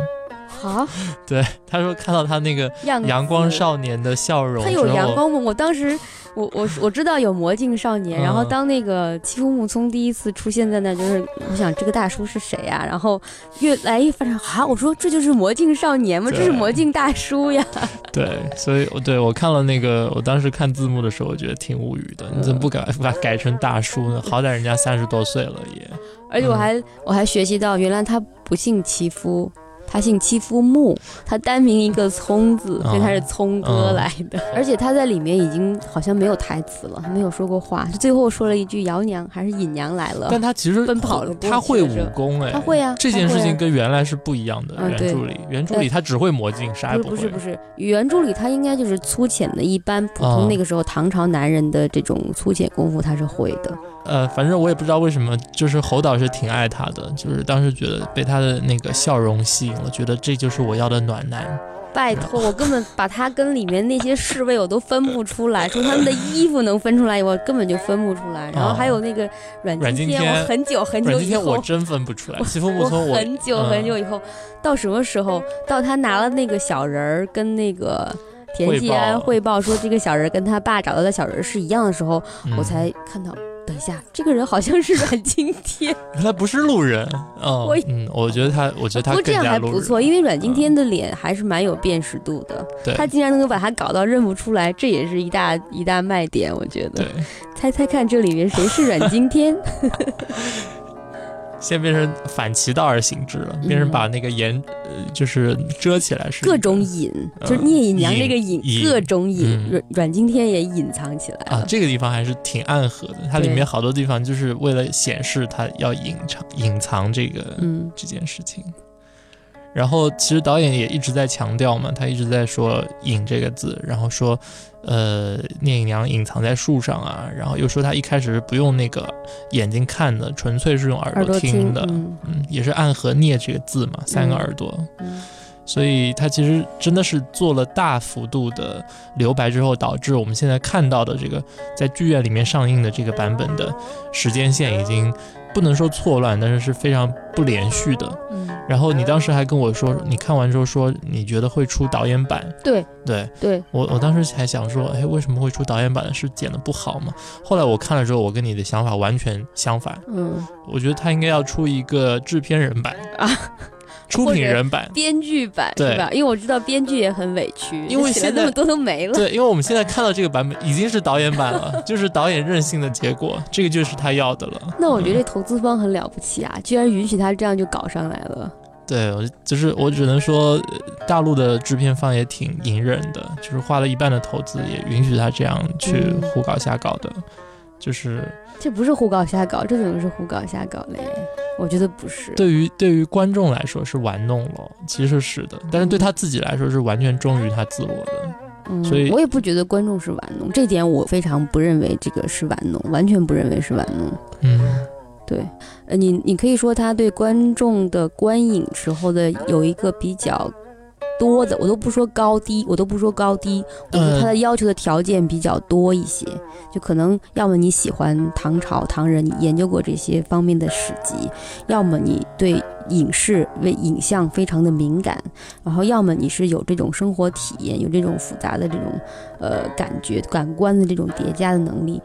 啊，对，他说看到他那个阳光少年的笑容，他有阳光吗？我当时，我我我知道有魔镜少年，然后当那个欺负木聪第一次出现在那，就是我想这个大叔是谁呀？然后越来越发展啊，我说这就是魔镜少年吗？这是魔镜大叔呀。对，所以我对我看了那个，我当时看字幕的时候，我觉得挺无语的。你怎么不改把改成大叔呢？好歹人家三十多岁了也。而且我还我还学习到，原来他不姓欺夫。他姓戚夫木，他单名一个聪字，所以他是聪哥来的。而且他在里面已经好像没有台词了，没有说过话，最后说了一句“姚娘”还是“尹娘”来了。但他其实奔跑了，他会武功哎，他会啊。这件事情跟原来是不一样的。原著里，原著里他只会魔镜，啥也不会。不是不是，原著里他应该就是粗浅的，一般普通那个时候唐朝男人的这种粗浅功夫他是会的。呃，反正我也不知道为什么，就是侯导是挺爱他的，就是当时觉得被他的那个笑容吸引了，觉得这就是我要的暖男。拜托，我根本把他跟里面那些侍卫我都分不出来，除他们的衣服能分出来，我根本就分不出来。然后还有那个阮经天，我很久很久以后，我真分不出来。我很久很久以后，到什么时候？到他拿了那个小人儿跟那个田季安汇报说这个小人跟他爸找到的小人是一样的时候，我才看到。等一下，这个人好像是阮经天，原来不是路人。嗯，我嗯，我觉得他，我觉得他不过这样还不错，因为阮经天的脸还是蛮有辨识度的。对，他竟然能够把他搞到认不出来，这也是一大一大卖点，我觉得。对，猜猜看，这里面谁是阮经天？现在变成反其道而行之了，变成把那个颜，就是遮起来是各种隐，就是聂隐娘这个隐，各种隐，阮阮经天也隐藏起来啊。这个地方还是挺暗合的，它里面好多地方就是为了显示他要隐藏隐藏这个这件事情。然后其实导演也一直在强调嘛，他一直在说“隐”这个字，然后说。呃，聂隐娘隐藏在树上啊，然后又说他一开始是不用那个眼睛看的，纯粹是用耳朵听的，嗯，也是暗合“聂”这个字嘛，三个耳朵，所以他其实真的是做了大幅度的留白之后，导致我们现在看到的这个在剧院里面上映的这个版本的时间线已经不能说错乱，但是是非常不连续的。嗯，然后你当时还跟我说，你看完之后说你觉得会出导演版。对对对，我我当时还想说，哎，为什么会出导演版的？是剪的不好吗？后来我看了之后，我跟你的想法完全相反。嗯，我觉得他应该要出一个制片人版啊。出品人版、编剧版对吧？因为我知道编剧也很委屈，因为现在那么多都没了。对，因为我们现在看到这个版本已经是导演版了，就是导演任性的结果，这个就是他要的了。那我觉得投资方很了不起啊，居然允许他这样就搞上来了。对，我就是我只能说，大陆的制片方也挺隐忍的，就是花了一半的投资也允许他这样去胡搞瞎搞的，就是这不是胡搞瞎搞，这怎么是胡搞瞎搞嘞？我觉得不是，对于对于观众来说是玩弄了，其实是的，但是对他自己来说是完全忠于他自我的，嗯，所以我也不觉得观众是玩弄，这点我非常不认为这个是玩弄，完全不认为是玩弄，嗯，对，呃，你你可以说他对观众的观影时候的有一个比较。多的我都不说高低，我都不说高低，我觉得他的要求的条件比较多一些，就可能要么你喜欢唐朝唐人，你研究过这些方面的史籍，要么你对影视为影像非常的敏感，然后要么你是有这种生活体验，有这种复杂的这种呃感觉感官的这种叠加的能力，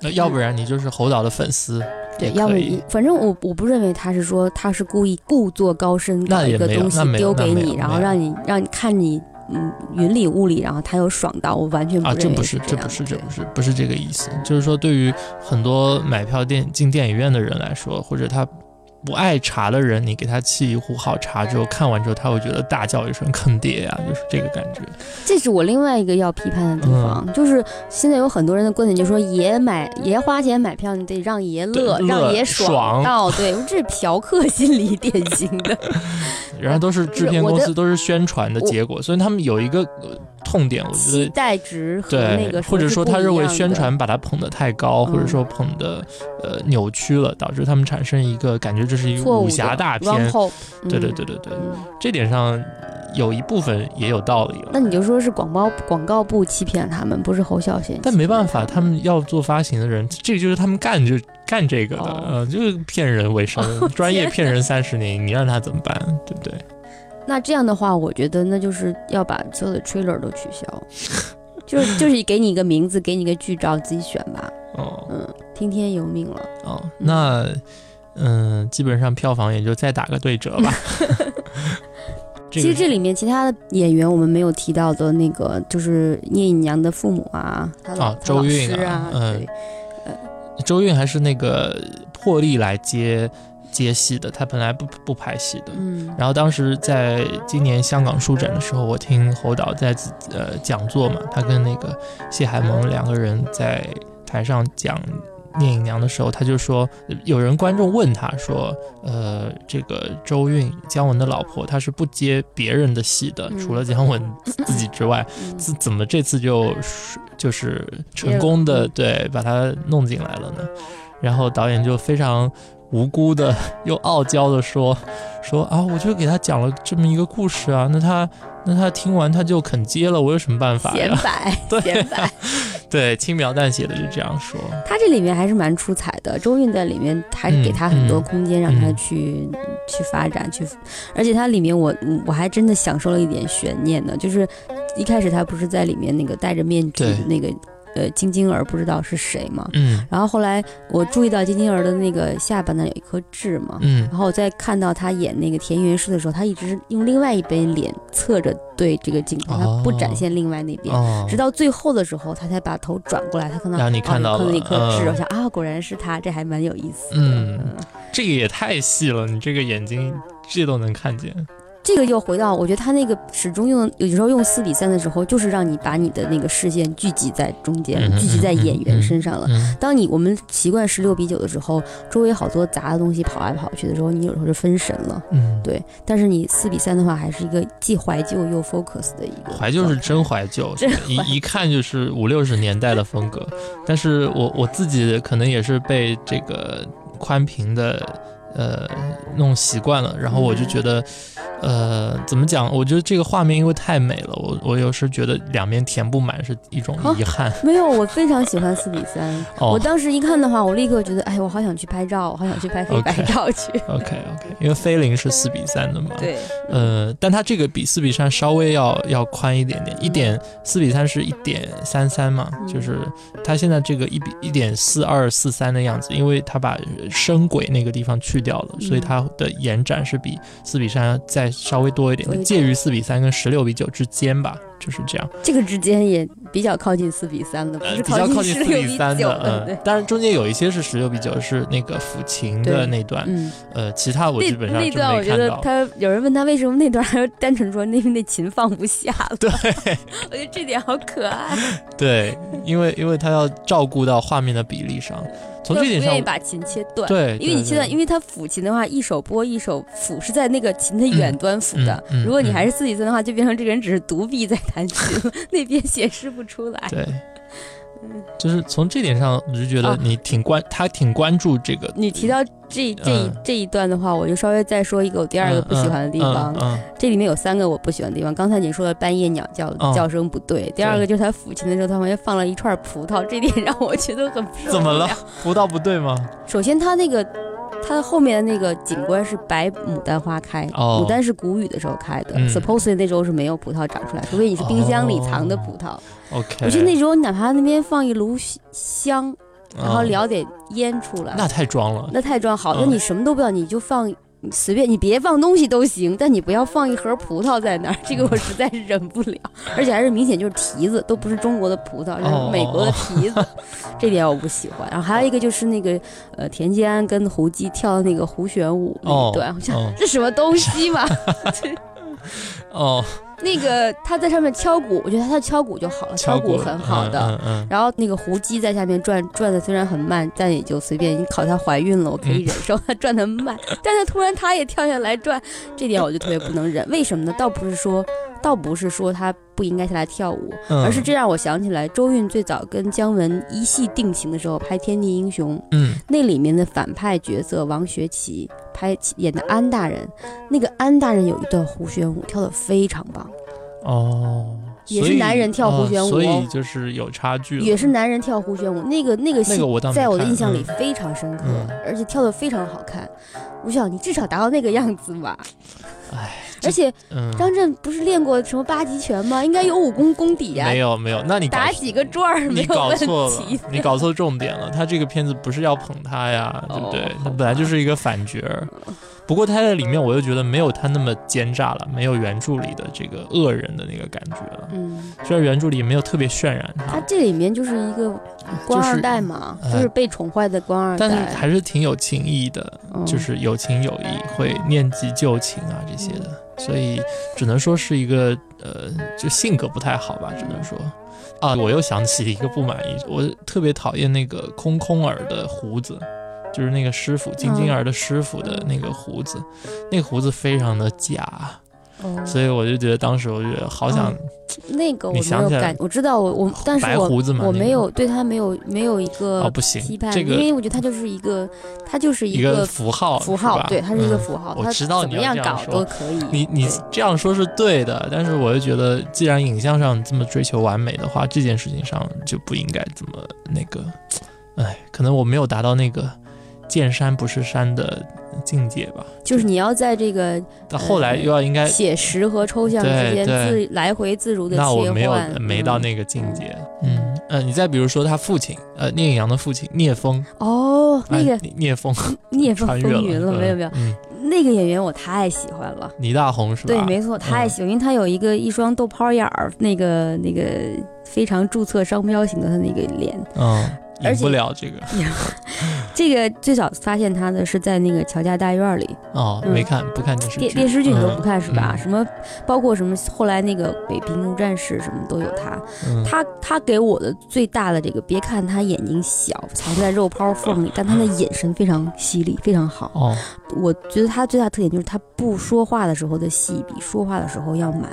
那要不然你就是侯导的粉丝。对，要不反正我我不认为他是说他是故意故作高深搞一个东西丢给你，然后让你让你看你嗯云里雾里，然后他又爽到，我完全不啊，这不是这不是这不是不是这个意思，就是说对于很多买票电进电影院的人来说，或者他。不爱茶的人，你给他沏一壶好茶之后，看完之后他会觉得大叫一声“坑爹呀”，就是这个感觉。这是我另外一个要批判的地方，就是现在有很多人的观点，就说爷买爷花钱买票，你得让爷乐，让爷爽到。对，这是嫖客心理典型的。然后都是制片公司，都是宣传的结果，所以他们有一个。痛点，我觉得期待值和那个，或者说他认为宣传把他捧得太高，或者说捧的呃扭曲了，导致他们产生一个感觉，这是一个武侠大片。对对对对对，这点上有一部分也有道理了。那你就说是广告广告部欺骗他们，不是侯孝贤。但没办法，他们要做发行的人，这个就是他们干就干这个的，嗯，就是骗人为生，专业骗人三十年，你让他怎么办？对不对？那这样的话，我觉得那就是要把所有的 trailer 都取消，就是就是给你一个名字，给你一个剧照，自己选吧。哦，嗯，听天由命了。哦，那嗯，基本上票房也就再打个对折吧。其实这里面其他的演员我们没有提到的那个，就是聂隐娘的父母啊，啊，周韵啊，嗯，呃，周韵还是那个破例来接。接戏的，他本来不不拍戏的，嗯，然后当时在今年香港书展的时候，我听侯导在呃讲座嘛，他跟那个谢海萌两个人在台上讲聂隐娘的时候，他就说，有人观众问他说，呃，这个周韵姜文的老婆，她是不接别人的戏的，除了姜文 自己之外，怎怎么这次就就是成功的对把他弄进来了呢？然后导演就非常。无辜的又傲娇的说，说啊，我就给他讲了这么一个故事啊，那他那他听完他就肯接了，我有什么办法呀？显摆，对，对，轻描淡写的就这样说。他这里面还是蛮出彩的，周韵在里面还是给他很多空间，让他去去发展去，而且他里面我我还真的享受了一点悬念呢，就是一开始他不是在里面那个戴着面具那个。呃，金晶儿不知道是谁嘛？嗯，然后后来我注意到金晶儿的那个下巴那有一颗痣嘛，嗯，然后我在看到他演那个田园诗的时候，他一直是用另外一边脸侧着对这个镜头，他不展现另外那边，直到最后的时候，他才把头转过来，他可能让你看到了那颗痣，我想啊，果然是他，这还蛮有意思的。嗯，这个也太细了，你这个眼睛这都能看见。这个又回到，我觉得他那个始终用，有时候用四比三的时候，就是让你把你的那个视线聚集在中间，聚集在演员身上了。当你我们习惯十六比九的时候，周围好多杂的东西跑来跑去的时候，你有时候就分神了。嗯，对。但是你四比三的话，还是一个既怀旧又 focus 的一个。怀旧是真怀旧，一一看就是五六十年代的风格。但是我我自己可能也是被这个宽屏的。呃弄习惯了，然后我就觉得。呃，怎么讲？我觉得这个画面因为太美了，我我有时觉得两边填不满是一种遗憾。没有，我非常喜欢四比三。我当时一看的话，我立刻觉得，哎，我好想去拍照，我好想去拍黑白 照去。OK OK，因为菲林是四比三的嘛。对。呃，但它这个比四比三稍微要要宽一点点，一点四比三是一点三三嘛，就是它现在这个一比一点四二四三的样子，因为它把声轨那个地方去掉了，所以它的延展是比四比三再。稍微多一点，介于四比三跟十六比九之间吧，就是这样。这个之间也比较靠近四比三的，不是靠近四比三的。嗯，当然中间有一些是十六比九，是那个抚琴的那段。嗯，呃，其他我基本上那段我觉得他有人问他为什么那段，他就单纯说那那琴放不下了。对，我觉得这点好可爱。对，因为因为他要照顾到画面的比例上。从这点上，不愿意把琴切断，对，因为你切断，因为他抚琴的话，一手拨一手抚，是在那个琴的远端抚的。如果你还是四比三的话，就变成这个人只是独臂在弹琴，那边显示不出来。对。就是从这点上，我就觉得你挺关，他挺关注这个。你提到这这一这一段的话，我就稍微再说一个我第二个不喜欢的地方。这里面有三个我不喜欢的地方。刚才你说的半夜鸟叫叫声不对，第二个就是他抚琴的时候，他旁边放了一串葡萄，这点让我觉得很怎么了？葡萄不对吗？首先，他那个。它的后面的那个景观是白牡丹花开，牡丹是谷雨的时候开的，supposedly 那时候是没有葡萄长出来，除非你是冰箱里藏的葡萄。OK，我觉得那时候哪怕那边放一炉香，然后聊点烟出来，那太装了，那太装。好那，你什么都不要，你就放。随便你别放东西都行，但你不要放一盒葡萄在那儿，这个我实在是忍不了，而且还是明显就是提子，都不是中国的葡萄，是美国的提子，这点我不喜欢。然后还有一个就是那个呃田季安跟胡姬跳的那个胡旋舞那一段，我想这什么东西嘛？哦。那个他在上面敲鼓，我觉得他敲鼓就好了，敲鼓很好的。然后那个胡姬在下面转转的虽然很慢，但也就随便。你考她怀孕了，我可以忍受她转的慢，但是突然她也跳下来转，这点我就特别不能忍。为什么呢？倒不是说。倒不是说他不应该下来跳舞，而是这让我想起来周韵最早跟姜文一戏定情的时候拍《天地英雄》，嗯，那里面的反派角色王学圻拍演的安大人，那个安大人有一段胡旋舞跳得非常棒，哦，也是男人跳胡旋舞，所以就是有差距，也是男人跳胡旋舞，那个那个戏在我的印象里非常深刻，而且跳得非常好看。我想你至少达到那个样子吧，哎。而且张震不是练过什么八极拳吗？应该有武功功底呀。没有没有，那你打几个转儿没有问题。你搞错重点了，他这个片子不是要捧他呀，对不对？他本来就是一个反角。不过他在里面，我又觉得没有他那么奸诈了，没有原著里的这个恶人的那个感觉了。嗯，虽然原著里没有特别渲染他，他这里面就是一个官二代嘛，就是被宠坏的官二代，但是还是挺有情义的，就是有情有义，会念及旧情啊这些的，所以只能说是一个呃，就性格不太好吧，只能说。啊，我又想起一个不满意，我特别讨厌那个空空儿的胡子。就是那个师傅金晶儿的师傅的那个胡子，那个胡子非常的假，所以我就觉得当时我觉得好想那个我没有感，我知道我我，但是我我没有对他没有没有一个哦不行这个，因为我觉得他就是一个他就是一个符号符号，对，他是一个符号，我知道你要这样搞都可以，你你这样说是对的，但是我就觉得既然影像上这么追求完美的话，这件事情上就不应该这么那个，哎，可能我没有达到那个。见山不是山的境界吧，就是你要在这个到后来又要应该写实和抽象之间自来回自如的切换。那我没有没到那个境界。嗯嗯，你再比如说他父亲，呃，聂隐阳的父亲聂风。哦，那个聂风，聂风 风云了，没有没有。那个演员我太喜欢了，倪大红是吧？对，没错，太喜欢，因为他有一个一双豆泡眼儿，那个那个非常注册商标型的他那个脸。嗯。演不了这个，这个最早发现他的是在那个乔家大院里。哦，没看不看电视电电视剧你都不看是吧？什么包括什么后来那个北平无战事什么都有他，他他给我的最大的这个，别看他眼睛小，藏在肉泡缝里，但他的眼神非常犀利，非常好。哦，我觉得他最大特点就是他不说话的时候的戏比说话的时候要满。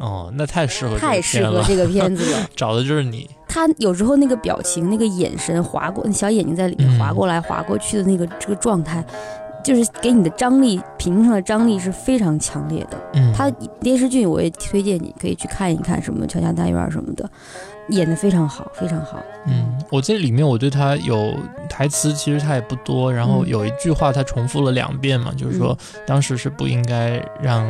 哦，那太适合太适合这个片子了，找的就是你。他有时候那个表情、那个眼神划过，小眼睛在里面划过来、划过去的那个这个状态，就是给你的张力，屏幕上的张力是非常强烈的。嗯，他电视剧我也推荐你可以去看一看，什么《乔家大院》什么的，演的非常好，非常好。嗯，我这里面我对他有台词，其实他也不多，然后嗯。有一句话他重复了两遍嘛，就是说当时是不应该让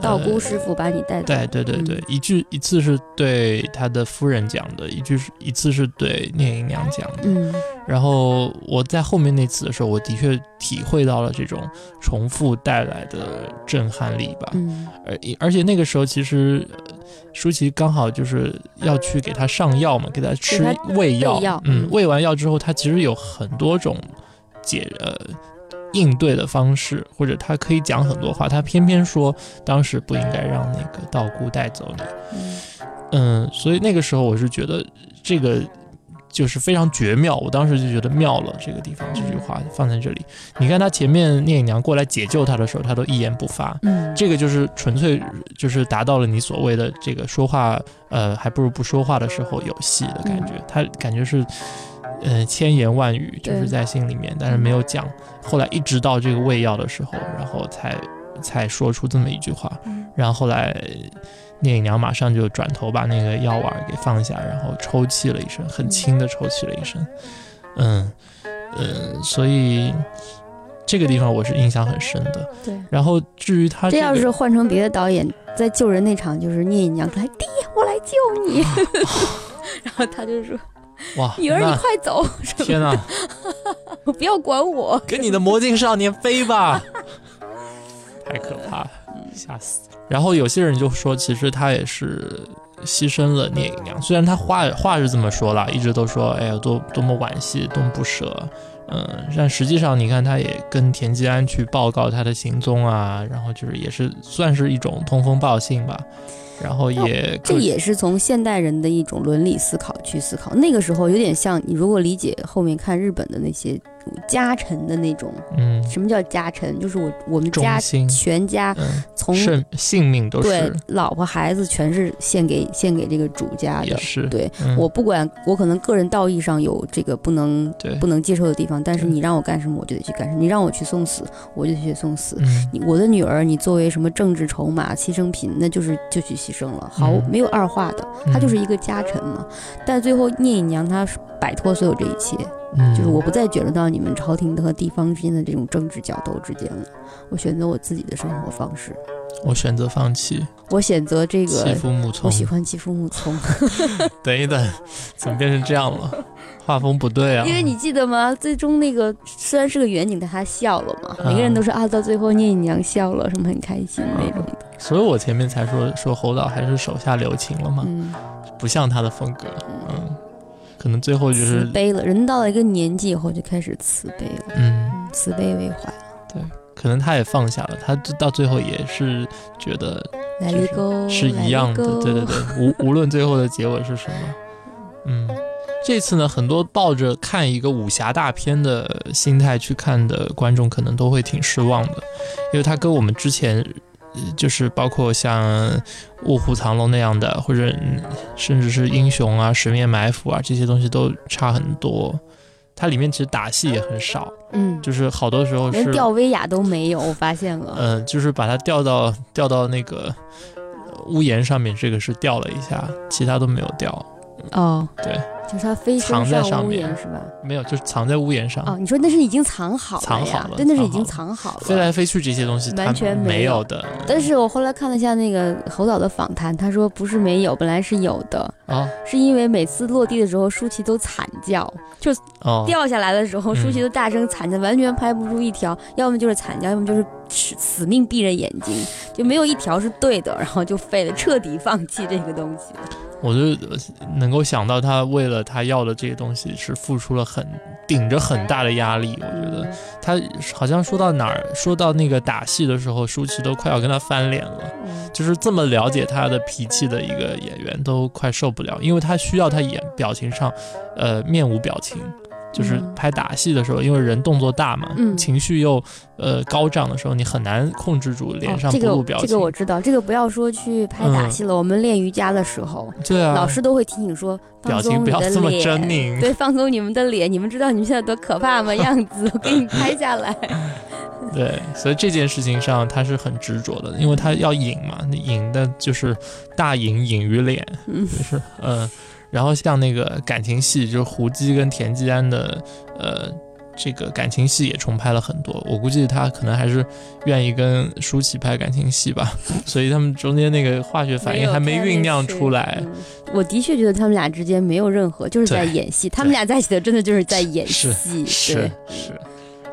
道姑呃师傅把你带走。对对对对，嗯一句一次是对他的夫人讲的，一句是一次是对聂姨娘讲的。嗯然后我在后面那次的时候，我的确体会到了这种重复带来的震撼力吧。嗯而而且那个时候其实呃舒淇刚好就是要去给他上药嘛，给他吃胃药，喂药嗯嗯，喂完药之后，他其实有很多种解呃应对的方式，或者他可以讲很多话，他偏偏说当时不应该让那个道姑带走你，嗯。嗯，所以那个时候我是觉得这个就是非常绝妙，我当时就觉得妙了。这个地方这句话放在这里，你看他前面聂隐娘过来解救他的时候，他都一言不发，嗯，这个就是纯粹就是达到了你所谓的这个说话，呃，还不如不说话的时候有戏的感觉。他感觉是，呃，千言万语就是在心里面，但是没有讲。后来一直到这个喂药的时候，然后才才说出这么一句话。嗯然后后来聂隐娘马上就转头把那个药丸给放下，然后抽泣了一声，很轻的抽泣了一声。嗯嗯，所以这个地方我是印象很深的。对。然后至于他、个、这要是换成别的导演，在救人那场，就是聂隐娘出来，爹，我来救你，然后他就说，哇，女儿你快走，天哪，不要管我。跟你的魔镜少年飞吧，太可怕了，吓死。然后有些人就说，其实他也是牺牲了聂隐娘，虽然他话话是这么说了，一直都说，哎呀，多多么惋惜，多么不舍。嗯，但实际上你看，他也跟田季安去报告他的行踪啊，然后就是也是算是一种通风报信吧，然后也这也是从现代人的一种伦理思考去思考。那个时候有点像你如果理解后面看日本的那些家臣的那种，嗯什么叫家臣？就是我我们家，全家嗯，从生性命都是对是老婆孩子全是献给献给这个主家的。也是，对、嗯我不管，我可能个人道义上有这个不能不能接受的地方，但是你让我干什么，我就得去干什么。你让我去送死，我就去送死。嗯你我的女儿，你作为什么政治筹码、牺牲品，那就是就去牺牲了，毫嗯没有二话的，她就是一个家臣嘛。但最后聂隐娘她摆脱所有这一切，嗯就是我不再卷入到你们朝廷和地方之间的这种政治角斗之间了，我选择我自己的生活方式，我选择放弃，我选择这欺个。负木聪我。喜欢欺负木聪，等一等，怎么变成这样了？画风不对啊！因为你记得吗？最终那个虽然是个远景，但他笑了嘛，啊每个人都说啊，到最后聂隐娘笑了，什么很开心那种的。所以我前面才说说侯导还是手下留情了嘛，嗯，不像他的风格，嗯，可能最后就慈是，悲了。人到了一个年纪以后就开始慈悲了，嗯，嗯，慈悲为怀。可能他也放下了，他到最后也是觉得是一样的，对对对，无 无论最后的结尾是什么，嗯，这次呢，很多抱着看一个武侠大片的心态去看的观众，可能都会挺失望的，因为它跟我们之前，呃就是包括像《卧虎藏龙》那样的，或者嗯甚至是英雄啊、十面埋伏啊这些东西都差很多。它里面其实打戏也很少，嗯，就是好多时候是连吊威亚都没有，我发现了。嗯，就是把它吊到吊到那个呃屋檐上面，这个是吊了一下，其他都没有吊，哦，对，就是他飞藏在上面檐是吧？没有，就是藏在屋檐上，哦，你说那是已经藏好了藏好了，呀对，那是已经藏好了。飞来飞去这些东西完全没有。的。但是我后来看了一下那个侯导的访谈，他说不是没有，本来是有的，哦。是因为每次落地的时候舒淇都惨叫，就哦，掉下来的时候，嗯。舒淇都大声惨叫，完全拍不出一条，要么就是惨叫，要么就是死死命闭着眼睛，就没有一条是对的，然后就废了，彻底放弃这个东西。我就呃能够想到他为了他要的这些东西是付出了很顶着很大的压力，我觉得他好像说到哪儿，说到那个打戏的时候，舒淇都快要跟他翻脸了。嗯就是这么了解他的脾气的一个演员都快受不了，因为他需要他演表情上，呃，面无表情。就是嗯拍打戏的时候，因为人动作大嘛，嗯情绪又呃高涨的时候，你很难控制住脸上哦、这个不露表情。这个我知道，这个不要说去拍打戏了，我们练瑜伽的时候，对啊，老师都会提醒说，表情不要这么狰狞。对，放松你们的脸。你们知道你们现在多可怕吗？样子，我给你拍下来。对，所以这件事情上他是很执着的，因为他要隐嘛，隐的就是大隐隐于脸，就是嗯，然后像那个感情戏，就是胡姬跟田季安的呃。这个感情戏也重拍了很多，我估计他可能还是愿意跟舒淇拍感情戏吧，所以他们中间那个化学反应还没酝酿出来。我的确觉得他们俩之间没有任何，就是在演戏。他们俩在一起的真的就是在演戏，是是。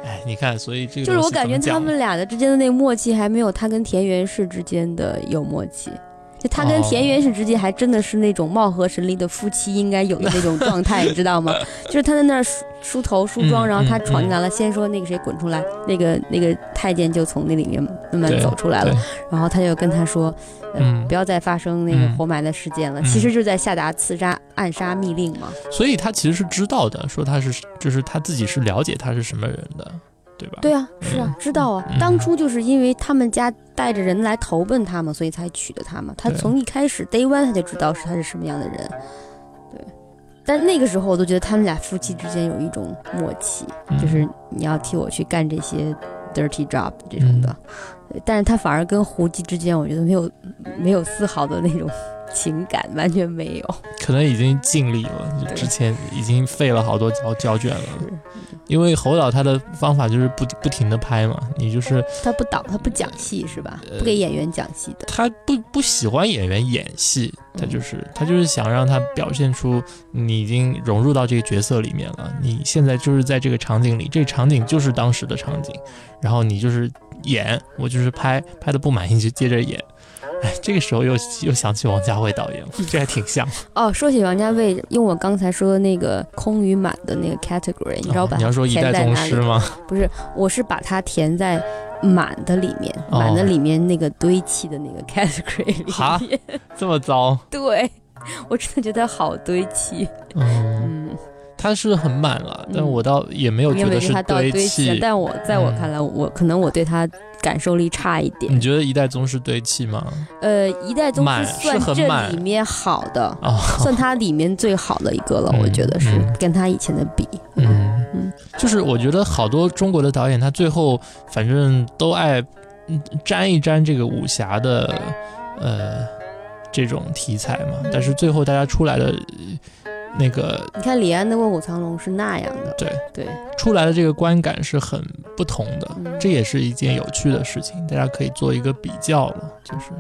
哎，你看，所以这个就是我感觉他们俩的之间的那个默契还没有他跟田园氏之间的有默契。就他跟田园氏之间还真的是那种貌合神离的夫妻应该有的那种状态，你知道吗？就是他在那儿梳梳头梳妆，然后他闯进来了，先说那个谁滚出来，那个那个太监就从那里面慢慢走出来了，然后他就跟他说，嗯，不要再发生那个活埋的事件了，其实就是在下达刺杀暗杀密令嘛。所以他其实是知道的，说他是就是他自己是了解他是什么人的。对吧？对啊，是啊，知道啊。当初就是因为他们家带着人来投奔他嘛，所以才娶的他嘛。他从一开始 day one 他就知道是他是什么样的人。对，但那个时候我都觉得他们俩夫妻之间有一种默契，就是你要替我去干这些 dirty job 这种的。但是他反而跟胡姬之间，我觉得没有没有丝毫的那种。情感完全没有，可能已经尽力了。之前已经费了好多胶胶卷了。因为侯导他的方法就是不不停的拍嘛，你就是他不导，他不讲戏是吧？不给演员讲戏的。他不不喜欢演员演戏，他就是他就是想让他表现出你已经融入到这个角色里面了。你现在就是在这个场景里，这个场景就是当时的场景，然后你就是演，我就是拍拍的不满意就接着演。哎，这个时候又又想起王家卫导演了，这还挺像 哦。说起王家卫，用我刚才说的那个空与满的那个 category，你知道吧你要说一代宗师吗？不是，我是把它填在满的里面，满的里面那个堆砌的那个 category 里面。这么糟？对，我真的觉得好堆砌。嗯。他是很满了，但我倒也没有觉得是堆砌。但我在我看来，我可能我对他感受力差一点。你觉得一代宗师堆砌吗？呃，一代宗师算这里面好的，算它里面最好的一个了。我觉得是跟他以前的比。嗯嗯，就是我觉得好多中国的导演，他最后反正都爱沾一沾这个武侠的呃这种题材嘛，但是最后大家出来的。那个，你看李安的《卧虎藏龙》是那样的，对。对，出来的这个观感是很不同的，这也是一件有趣的事情，大家可以做一个比较了，就是，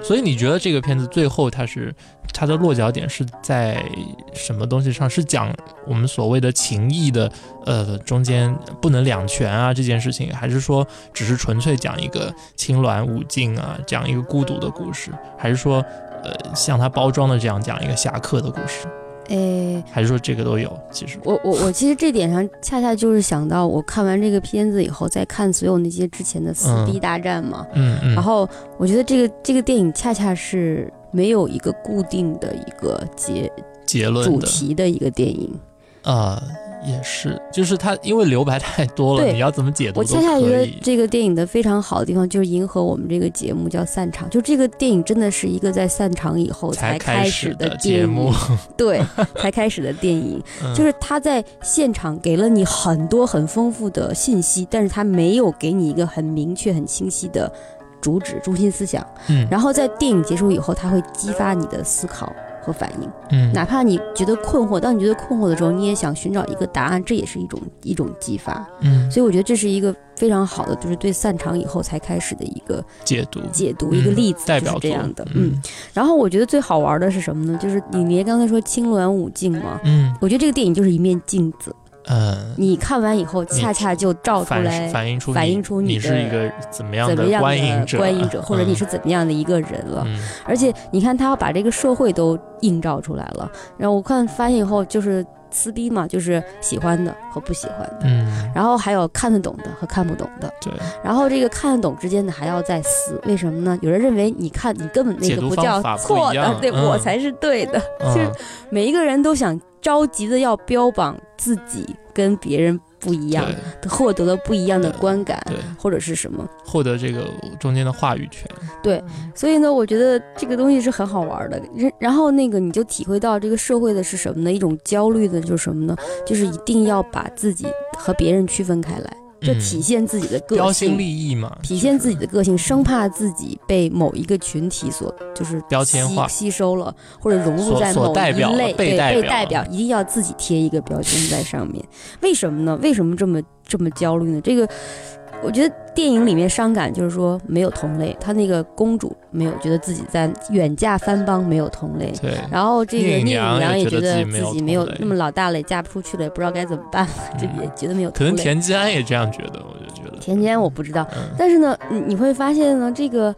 所以你觉得这个片子最后它是它的落脚点是在什么东西上？是讲我们所谓的情谊的，呃，中间不能两全啊这件事情，还是说只是纯粹讲一个青鸾舞镜啊，讲一个孤独的故事，还是说，呃，像它包装的这样讲一个侠客的故事？诶，还是说这个都有？其实我我我其实这点上恰恰就是想到，我看完这个片子以后，再看所有那些之前的撕逼大战嘛，嗯嗯，然后我觉得这个这个电影恰恰是没有一个固定的一个结结论主题的一个电影啊。也是，就是它，因为留白太多了，你要怎么解读我恰恰觉得这个电影的非常好的地方，就是迎合我们这个节目叫散场。就这个电影真的是一个在散场以后才开始的节目，对，才开始的电影。就是他在现场给了你很多很丰富的信息，但是他没有给你一个很明确、很清晰的主旨、中心思想。嗯，然后在电影结束以后，他会激发你的思考。和反应，嗯，哪怕你觉得困惑，当你觉得困惑的时候，你也想寻找一个答案，这也是一种一种激发，嗯，所以我觉得这是一个非常好的，就是对散场以后才开始的一个解读，解读一个例子，代表这样的，嗯。然后我觉得最好玩的是什么呢？就是你连刚才说青鸾舞镜嘛，嗯，我觉得这个电影就是一面镜子。嗯，你看完以后，恰恰就照出来，反映出反映出你是一个怎么样的观影者，观影者，或者你是怎么样的一个人了。而且你看，他要把这个社会都映照出来了。然后我看发现以后，就是撕逼嘛，就是喜欢的和不喜欢的，嗯，然后还有看得懂的和看不懂的，对。然后这个看得懂之间的还要再撕，为什么呢？有人认为你看你根本那个不叫错的，对我才是对的。就是每一个人都想。着急的要标榜自己跟别人不一样，获得了不一样的观感，或者是什么，获得这个中间的话语权。对，所以呢，我觉得这个东西是很好玩的。然后那个你就体会到这个社会的是什么呢？一种焦虑的就是什么呢？就是一定要把自己和别人区分开来。就体现自己的个性，标新立异嘛，体现自己的个性，生怕自己被某一个群体所就是标签化吸收了，或者融入在某一类，对被代表，一定要自己贴一个标签在上面。为什么呢？为什么这么这么焦虑呢？这个。我觉得电影里面伤感，就是说没有同类。她那个公主没有觉得自己在远嫁番邦，没有同类。对。然后这个聂隐娘也觉得自己没有那么老大了，也嫁不出去了，也不知道该怎么办，就也觉得没有。可能田季安也这样觉得，我就觉得。田季安我不知道，但是呢，你你会发现呢，这个。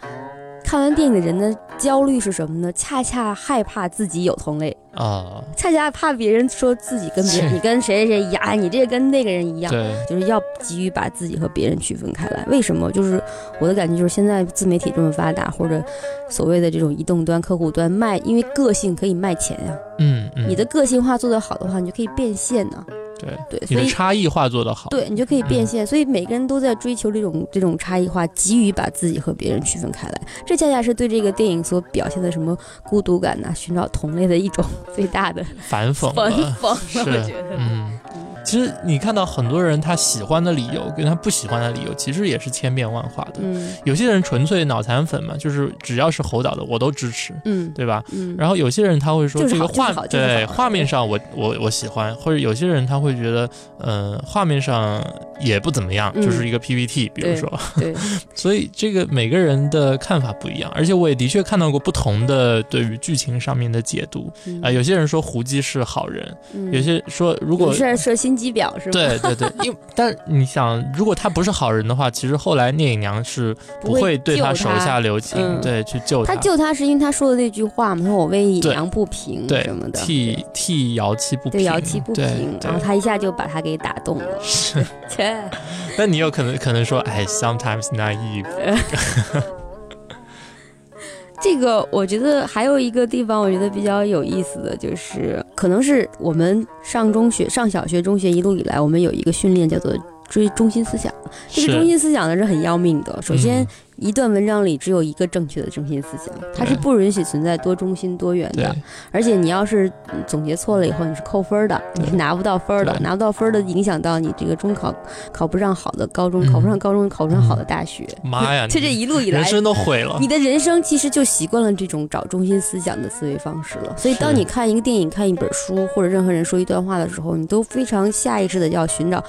看完电影的人的焦虑是什么呢？恰恰害怕自己有同类啊，恰恰怕别人说自己跟别人，你跟谁谁谁一样，你这跟那个人一样，对，就是要急于把自己和别人区分开来。为什么？就是我的感觉就是现在自媒体这么发达，或者所谓的这种移动端、客户端卖，因为个性可以卖钱呀。嗯嗯，你的个性化做得好的话，你就可以变现呢。对对，你的差异化做得好，对你就可以变现。所以每个人都在追求这种这种差异化，急于把自己和别人区分开来。这恰恰是对这个电影所表现的什么孤独感呐，寻找同类的一种 最大的反讽。反讽，是，我觉得，嗯。其实你看到很多人他喜欢的理由跟他不喜欢的理由，其实也是千变万化的。嗯，有些人纯粹脑残粉嘛，就是只要是侯导的我都支持，嗯，对吧？嗯。然后有些人他会说这个画对画面上我我我喜欢，或者有些人他会觉得，嗯，画面上也不怎么样，就是一个 PPT，比如说。对。所以这个每个人的看法不一样，而且我也的确看到过不同的对于剧情上面的解读啊。有些人说胡姬是好人，有些说如果是设心机婊是吗？对。对对，因但你想，如果他不是好人的话，其实后来聂隐娘是不会对他手下留情，对，去救他。他救他是因为他说的那句话嘛，说我为隐娘不平什么的，替替瑶妻不平，对瑶妻不平，然后他一下就把他给打动了。是，切。那你有可能可能说，哎，sometimes naive。这个我觉得还有一个地方，我觉得比较有意思的就是，可能是我们上中学、上小学、中学一路以来，我们有一个训练叫做追中心思想。这个中心思想呢是很要命的。首先。一段文章里只有一个正确的中心思想，它是不允许存在多中心多元的。而且你要是总结错了以后，你是扣分的，你是拿不到分的，拿不到分的影响到你这个中考考不上好的高中，考不上高中考不上好的大学。妈呀！就这一路以来，人生都毁了。你的人生其实就习惯了这种找中心思想的思维方式了。所以当你看一个电影、看一本书，或者任何人说一段话的时候，你都非常下意识的要寻找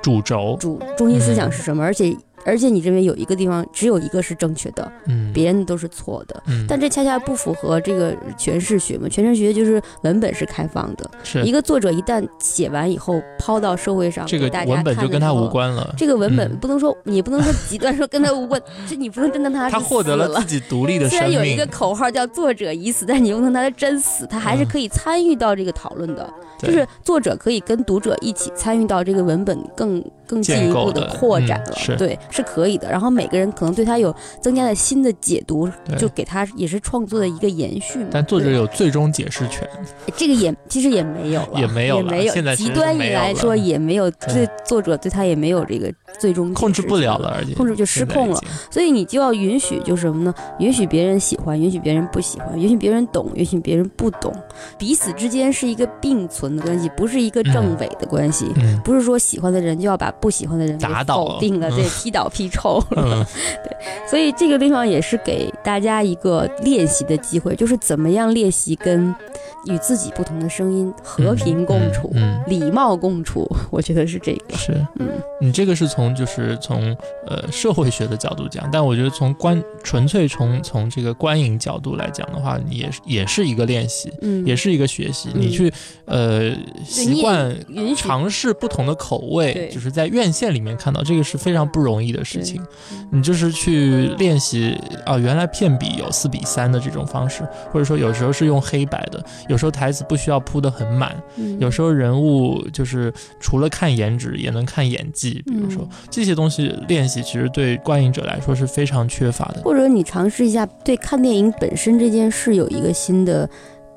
主轴、主中心思想是什么，而且。而且你认为有一个地方只有一个是正确的，嗯，别人的都是错的，嗯，但这恰恰不符合这个诠释学嘛？诠释学就是文本是开放的，是。一个作者一旦写完以后抛到社会上，这个文本就跟他无关了。这个文本不能说你不能说极端说跟他无关，这你不能真当他他获得了自己独立的虽然有一个口号叫作者已死，但你不能他真死，他还是可以参与到这个讨论的，就是作者可以跟读者一起参与到这个文本更。更进一步的。扩展了，对，是可以的。然后每个人可能对他有增加了新的解读，就给他也是创作的一个延续。但作者有最终解释权，这个也其实也没有了，也没有，也没有。现在极端以来说也没有，对作者对他也没有这个最终控制不了了，而且控制就失控了。所以你就要允许，就是什么呢？允许别人喜欢，允许别人不喜欢，允许别人懂，允许别人不懂，彼此之间是一个并存的关系，不是一个正伪的关系，不是说喜欢的人就要把。不喜欢的人打倒否定了，对，踢倒劈臭了，对，所以这个地方也是给大家一个练习的机会，就是怎么样练习跟。与自己不同的声音和平共处，嗯礼貌共处，我觉得是这个。是，嗯，你这个是从就是从呃社会学的角度讲，但我觉得从观纯粹从从这个观影角度来讲的话，也也是一个练习，嗯，也是一个学习。你去呃习惯尝试不同的口味，就是在院线里面看到这个是非常不容易的事情。你就是去练习啊，原来片比有四比三的这种方式，或者说有时候是用黑白的。有时候台词不需要铺得很满，有时候人物就是除了看颜值也能看演技。比如说这些东西练习，其实对观影者来说是非常缺乏的。或者你尝试一下对看电影本身这件事有一个新的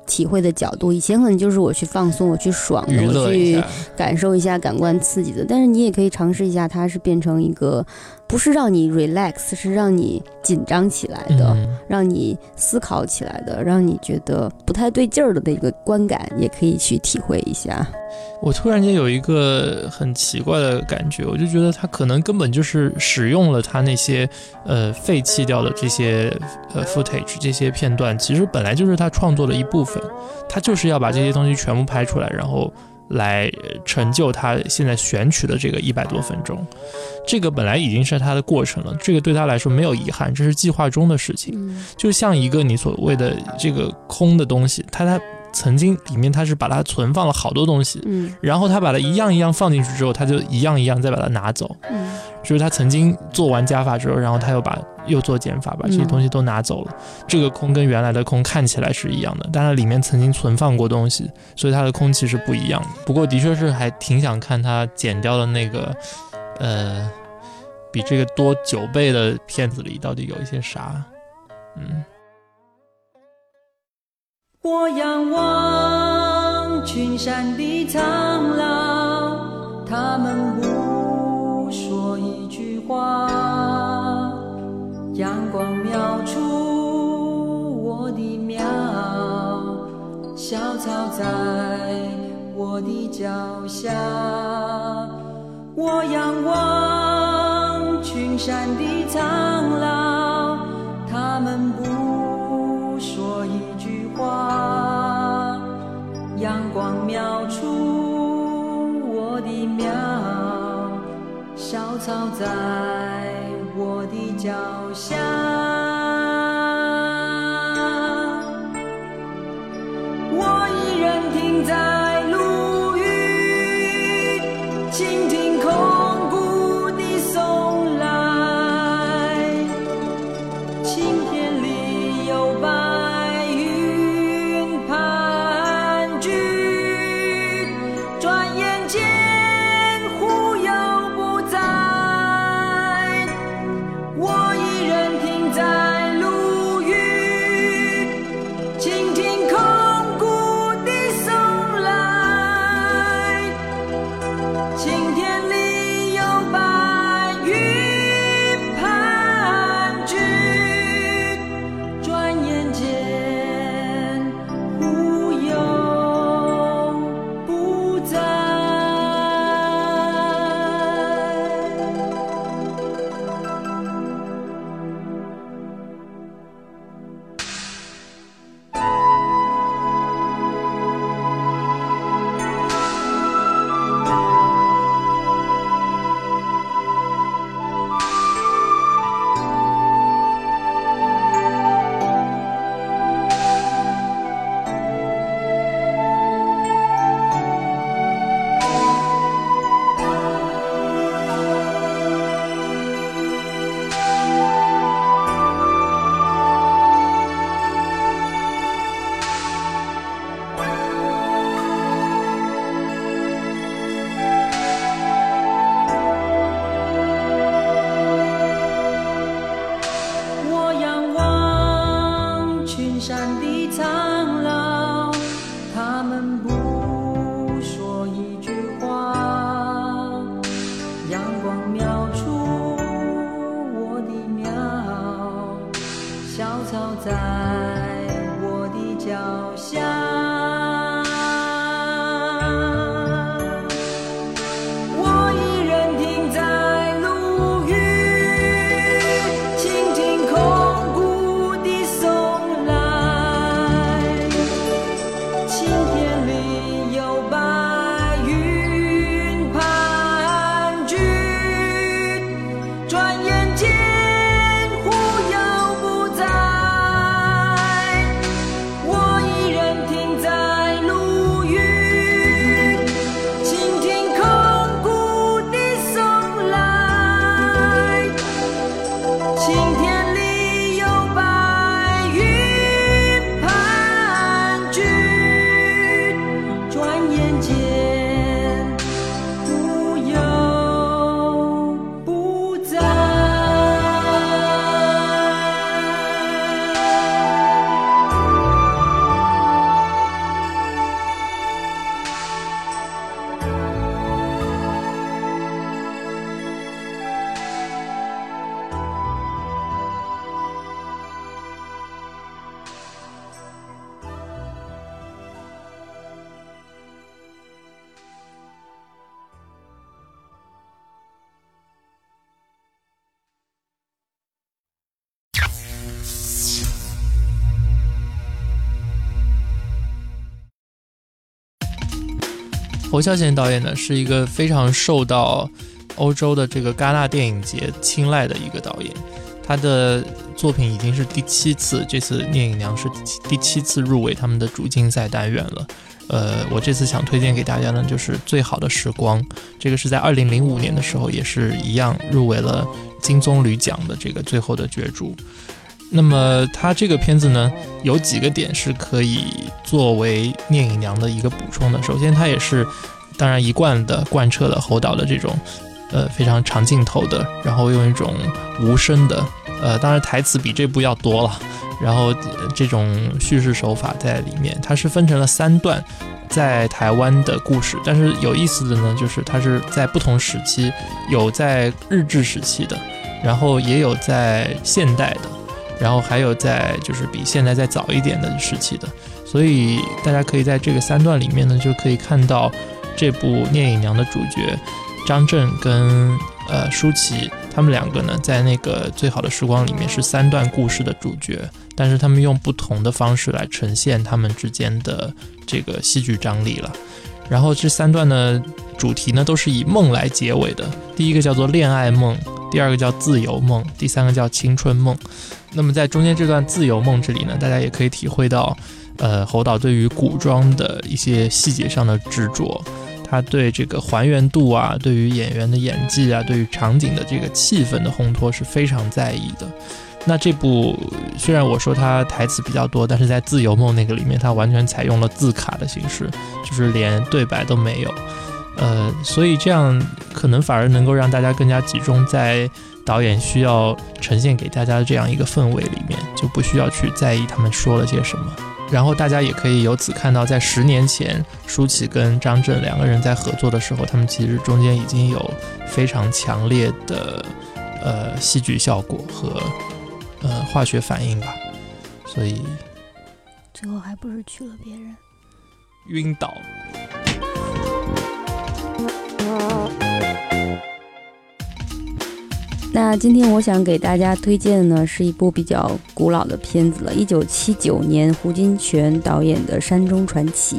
体会的角度。以前可能就是我去放松，我去爽，我去感受一下感官刺激的。但是你也可以尝试一下，它是变成一个不是让你 relax，是让你紧张起来的，让你思考起来的，让你觉得不太对劲儿的那个观感，也可以去体会一下。我突然间有一个很奇怪的感觉，我就觉得他可能根本就是使用了他那些呃废弃掉的这些呃 footage 这些片段，其实本来就是他创作的一部分，他就是要把这些东西全部拍出来，然后。来成就他现在选取的这个一百多分钟，这个本来已经是他的过程了，这个对他来说没有遗憾，这是计划中的事情。就像一个你所谓的这个空的东西，他他曾经里面他是把它存放了好多东西，嗯，然后他把它一样一样放进去之后，他就一样一样再把它拿走，嗯，就是他曾经做完加法之后，然后他又把。又做减法，把这些东西都拿走了。这个空跟原来的空看起来是一样的，但它里面曾经存放过东西，所以它的空气是不一样的。不过的确是还挺想看它减掉的那个，呃，比这个多九倍的片子里到底有一些啥。嗯。我仰望群山的苍老，他们不说一句话。阳光描出我的苗，小草在我的脚下。我仰望群山的苍老，侯孝贤导演呢是一个非常受到欧洲的这个戛纳电影节青睐的一个导演，他的作品已经是第七次，这次《聂隐娘》是第七次入围他们的主竞赛单元了。呃，我这次想推荐给大家呢，就是《最好的时光》，这个是在二零零五年的时候也是一样入围了金棕榈奖的这个最后的角逐。那么它这个片子呢，有几个点是可以作为《聂隐娘》的一个补充的。首先，它也是当然一贯的贯彻了侯导的这种呃非常长镜头的，然后用一种无声的，呃，当然台词比这部要多了。然后这种叙事手法在里面，它是分成了三段，在台湾的故事。但是有意思的呢，就是它是在不同时期，有在日治时期的，然后也有在现代的，然后还有在就是比现在再早一点的时期的。所以大家可以在这个三段里面呢，就可以看到这部《聂隐娘》的主角张震跟呃舒淇。他们两个呢，在那个最好的时光里面是三段故事的主角，但是他们用不同的方式来呈现他们之间的这个戏剧张力了。然后这三段呢，主题呢都是以梦来结尾的。第一个叫做恋爱梦，第二个叫自由梦，第三个叫青春梦。那么在中间这段自由梦这里呢，大家也可以体会到，呃，侯导对于古装的一些细节上的执着。他对这个还原度啊，对于演员的演技啊，对于场景的这个气氛的烘托是非常在意的。那这部虽然我说它台词比较多，但是在《自由梦》那个里面，它完全采用了字卡的形式，就是连对白都没有。呃，所以这样可能反而能够让大家更加集中在导演需要呈现给大家的这样一个氛围里面，就不需要去在意他们说了些什么。然后大家也可以由此看到，在十年前，舒淇跟张震两个人在合作的时候，他们其实中间已经有非常强烈的呃戏剧效果和呃化学反应吧。所以最后还不是娶了别人，晕倒。那今天我想给大家推荐的呢，是一部比较古老的片子了，一九七九年胡金铨导演的《山中传奇》。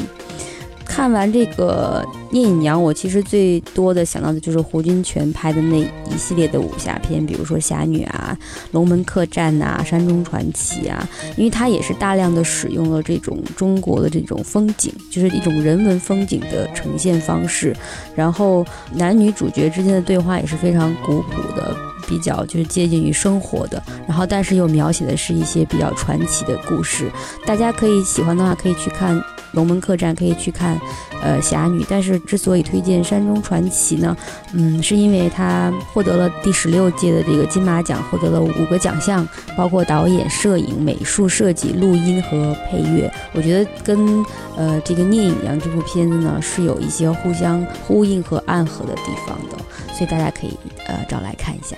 看完这个《聂隐娘》，我其实最多的想到的就是胡金铨拍的那一系列的武侠片，比如说《侠女》啊、《龙门客栈》呐、《山中传奇》啊，因为它也是大量的使用了这种中国的这种风景，就是一种人文风景的呈现方式，然后男女主角之间的对话也是非常古朴的。比较就是接近于生活的，然后但是又描写的是一些比较传奇的故事。大家可以喜欢的话，可以去看《龙门客栈》，可以去看呃《侠女》。但是之所以推荐《山中传奇》呢，嗯，是因为它获得了第十六届的这个金马奖，获得了五个奖项，包括导演、摄影、美术设计、录音和配乐。我觉得跟呃这个《聂隐娘》这部片子呢是有一些互相呼应和暗合的地方的，所以大家可以呃找来看一下。